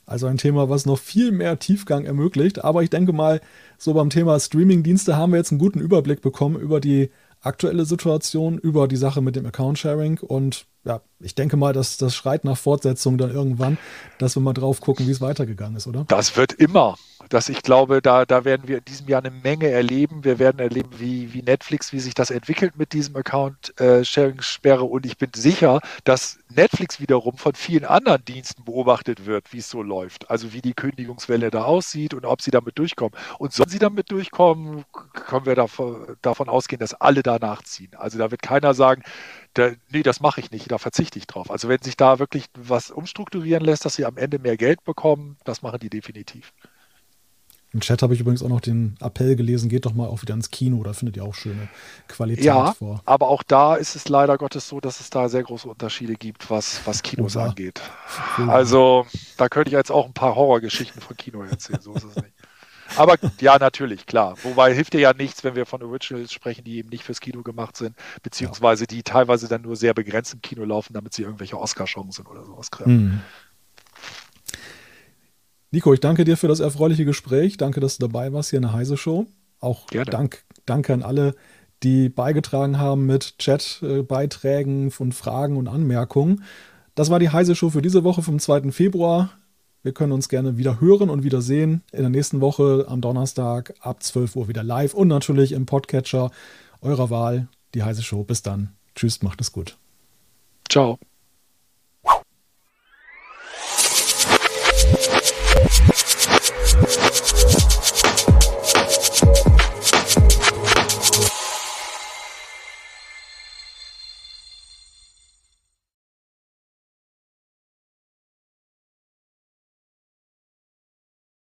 Also ein Thema, was noch viel mehr Tiefgang ermöglicht. Aber ich denke mal, so beim Thema Streaming-Dienste haben wir jetzt einen guten Überblick bekommen über die aktuelle Situation, über die Sache mit dem Account-Sharing. Und ja, ich denke mal, dass das schreit nach Fortsetzung dann irgendwann, dass wir mal drauf gucken, wie es weitergegangen ist, oder? Das wird immer dass ich glaube, da, da werden wir in diesem Jahr eine Menge erleben. Wir werden erleben, wie, wie Netflix, wie sich das entwickelt mit diesem Account-Sharing-Sperre. Äh, und ich bin sicher, dass Netflix wiederum von vielen anderen Diensten beobachtet wird, wie es so läuft. Also wie die Kündigungswelle da aussieht und ob sie damit durchkommen. Und sollen sie damit durchkommen, können wir davon, davon ausgehen, dass alle da nachziehen. Also da wird keiner sagen, da, nee, das mache ich nicht, da verzichte ich drauf. Also wenn sich da wirklich was umstrukturieren lässt, dass sie am Ende mehr Geld bekommen, das machen die definitiv. Im Chat habe ich übrigens auch noch den Appell gelesen, geht doch mal auch wieder ins Kino, da findet ihr auch schöne Qualität ja, vor. Aber auch da ist es leider Gottes so, dass es da sehr große Unterschiede gibt, was, was Kinos Oha. angeht. Also da könnte ich jetzt auch ein paar Horrorgeschichten von Kino erzählen, so ist es nicht. Aber ja, natürlich, klar. Wobei hilft dir ja nichts, wenn wir von Originals sprechen, die eben nicht fürs Kino gemacht sind, beziehungsweise ja. die teilweise dann nur sehr begrenzt im Kino laufen, damit sie irgendwelche Oscar-Chancen oder sowas kriegen. Mhm. Nico, ich danke dir für das erfreuliche Gespräch. Danke, dass du dabei warst hier in der Heise Show. Auch Dank, danke an alle, die beigetragen haben mit Chat-Beiträgen von Fragen und Anmerkungen. Das war die Heise Show für diese Woche vom 2. Februar. Wir können uns gerne wieder hören und wieder sehen. In der nächsten Woche am Donnerstag ab 12 Uhr wieder live und natürlich im Podcatcher eurer Wahl. Die Heise Show. Bis dann. Tschüss, macht es gut. Ciao.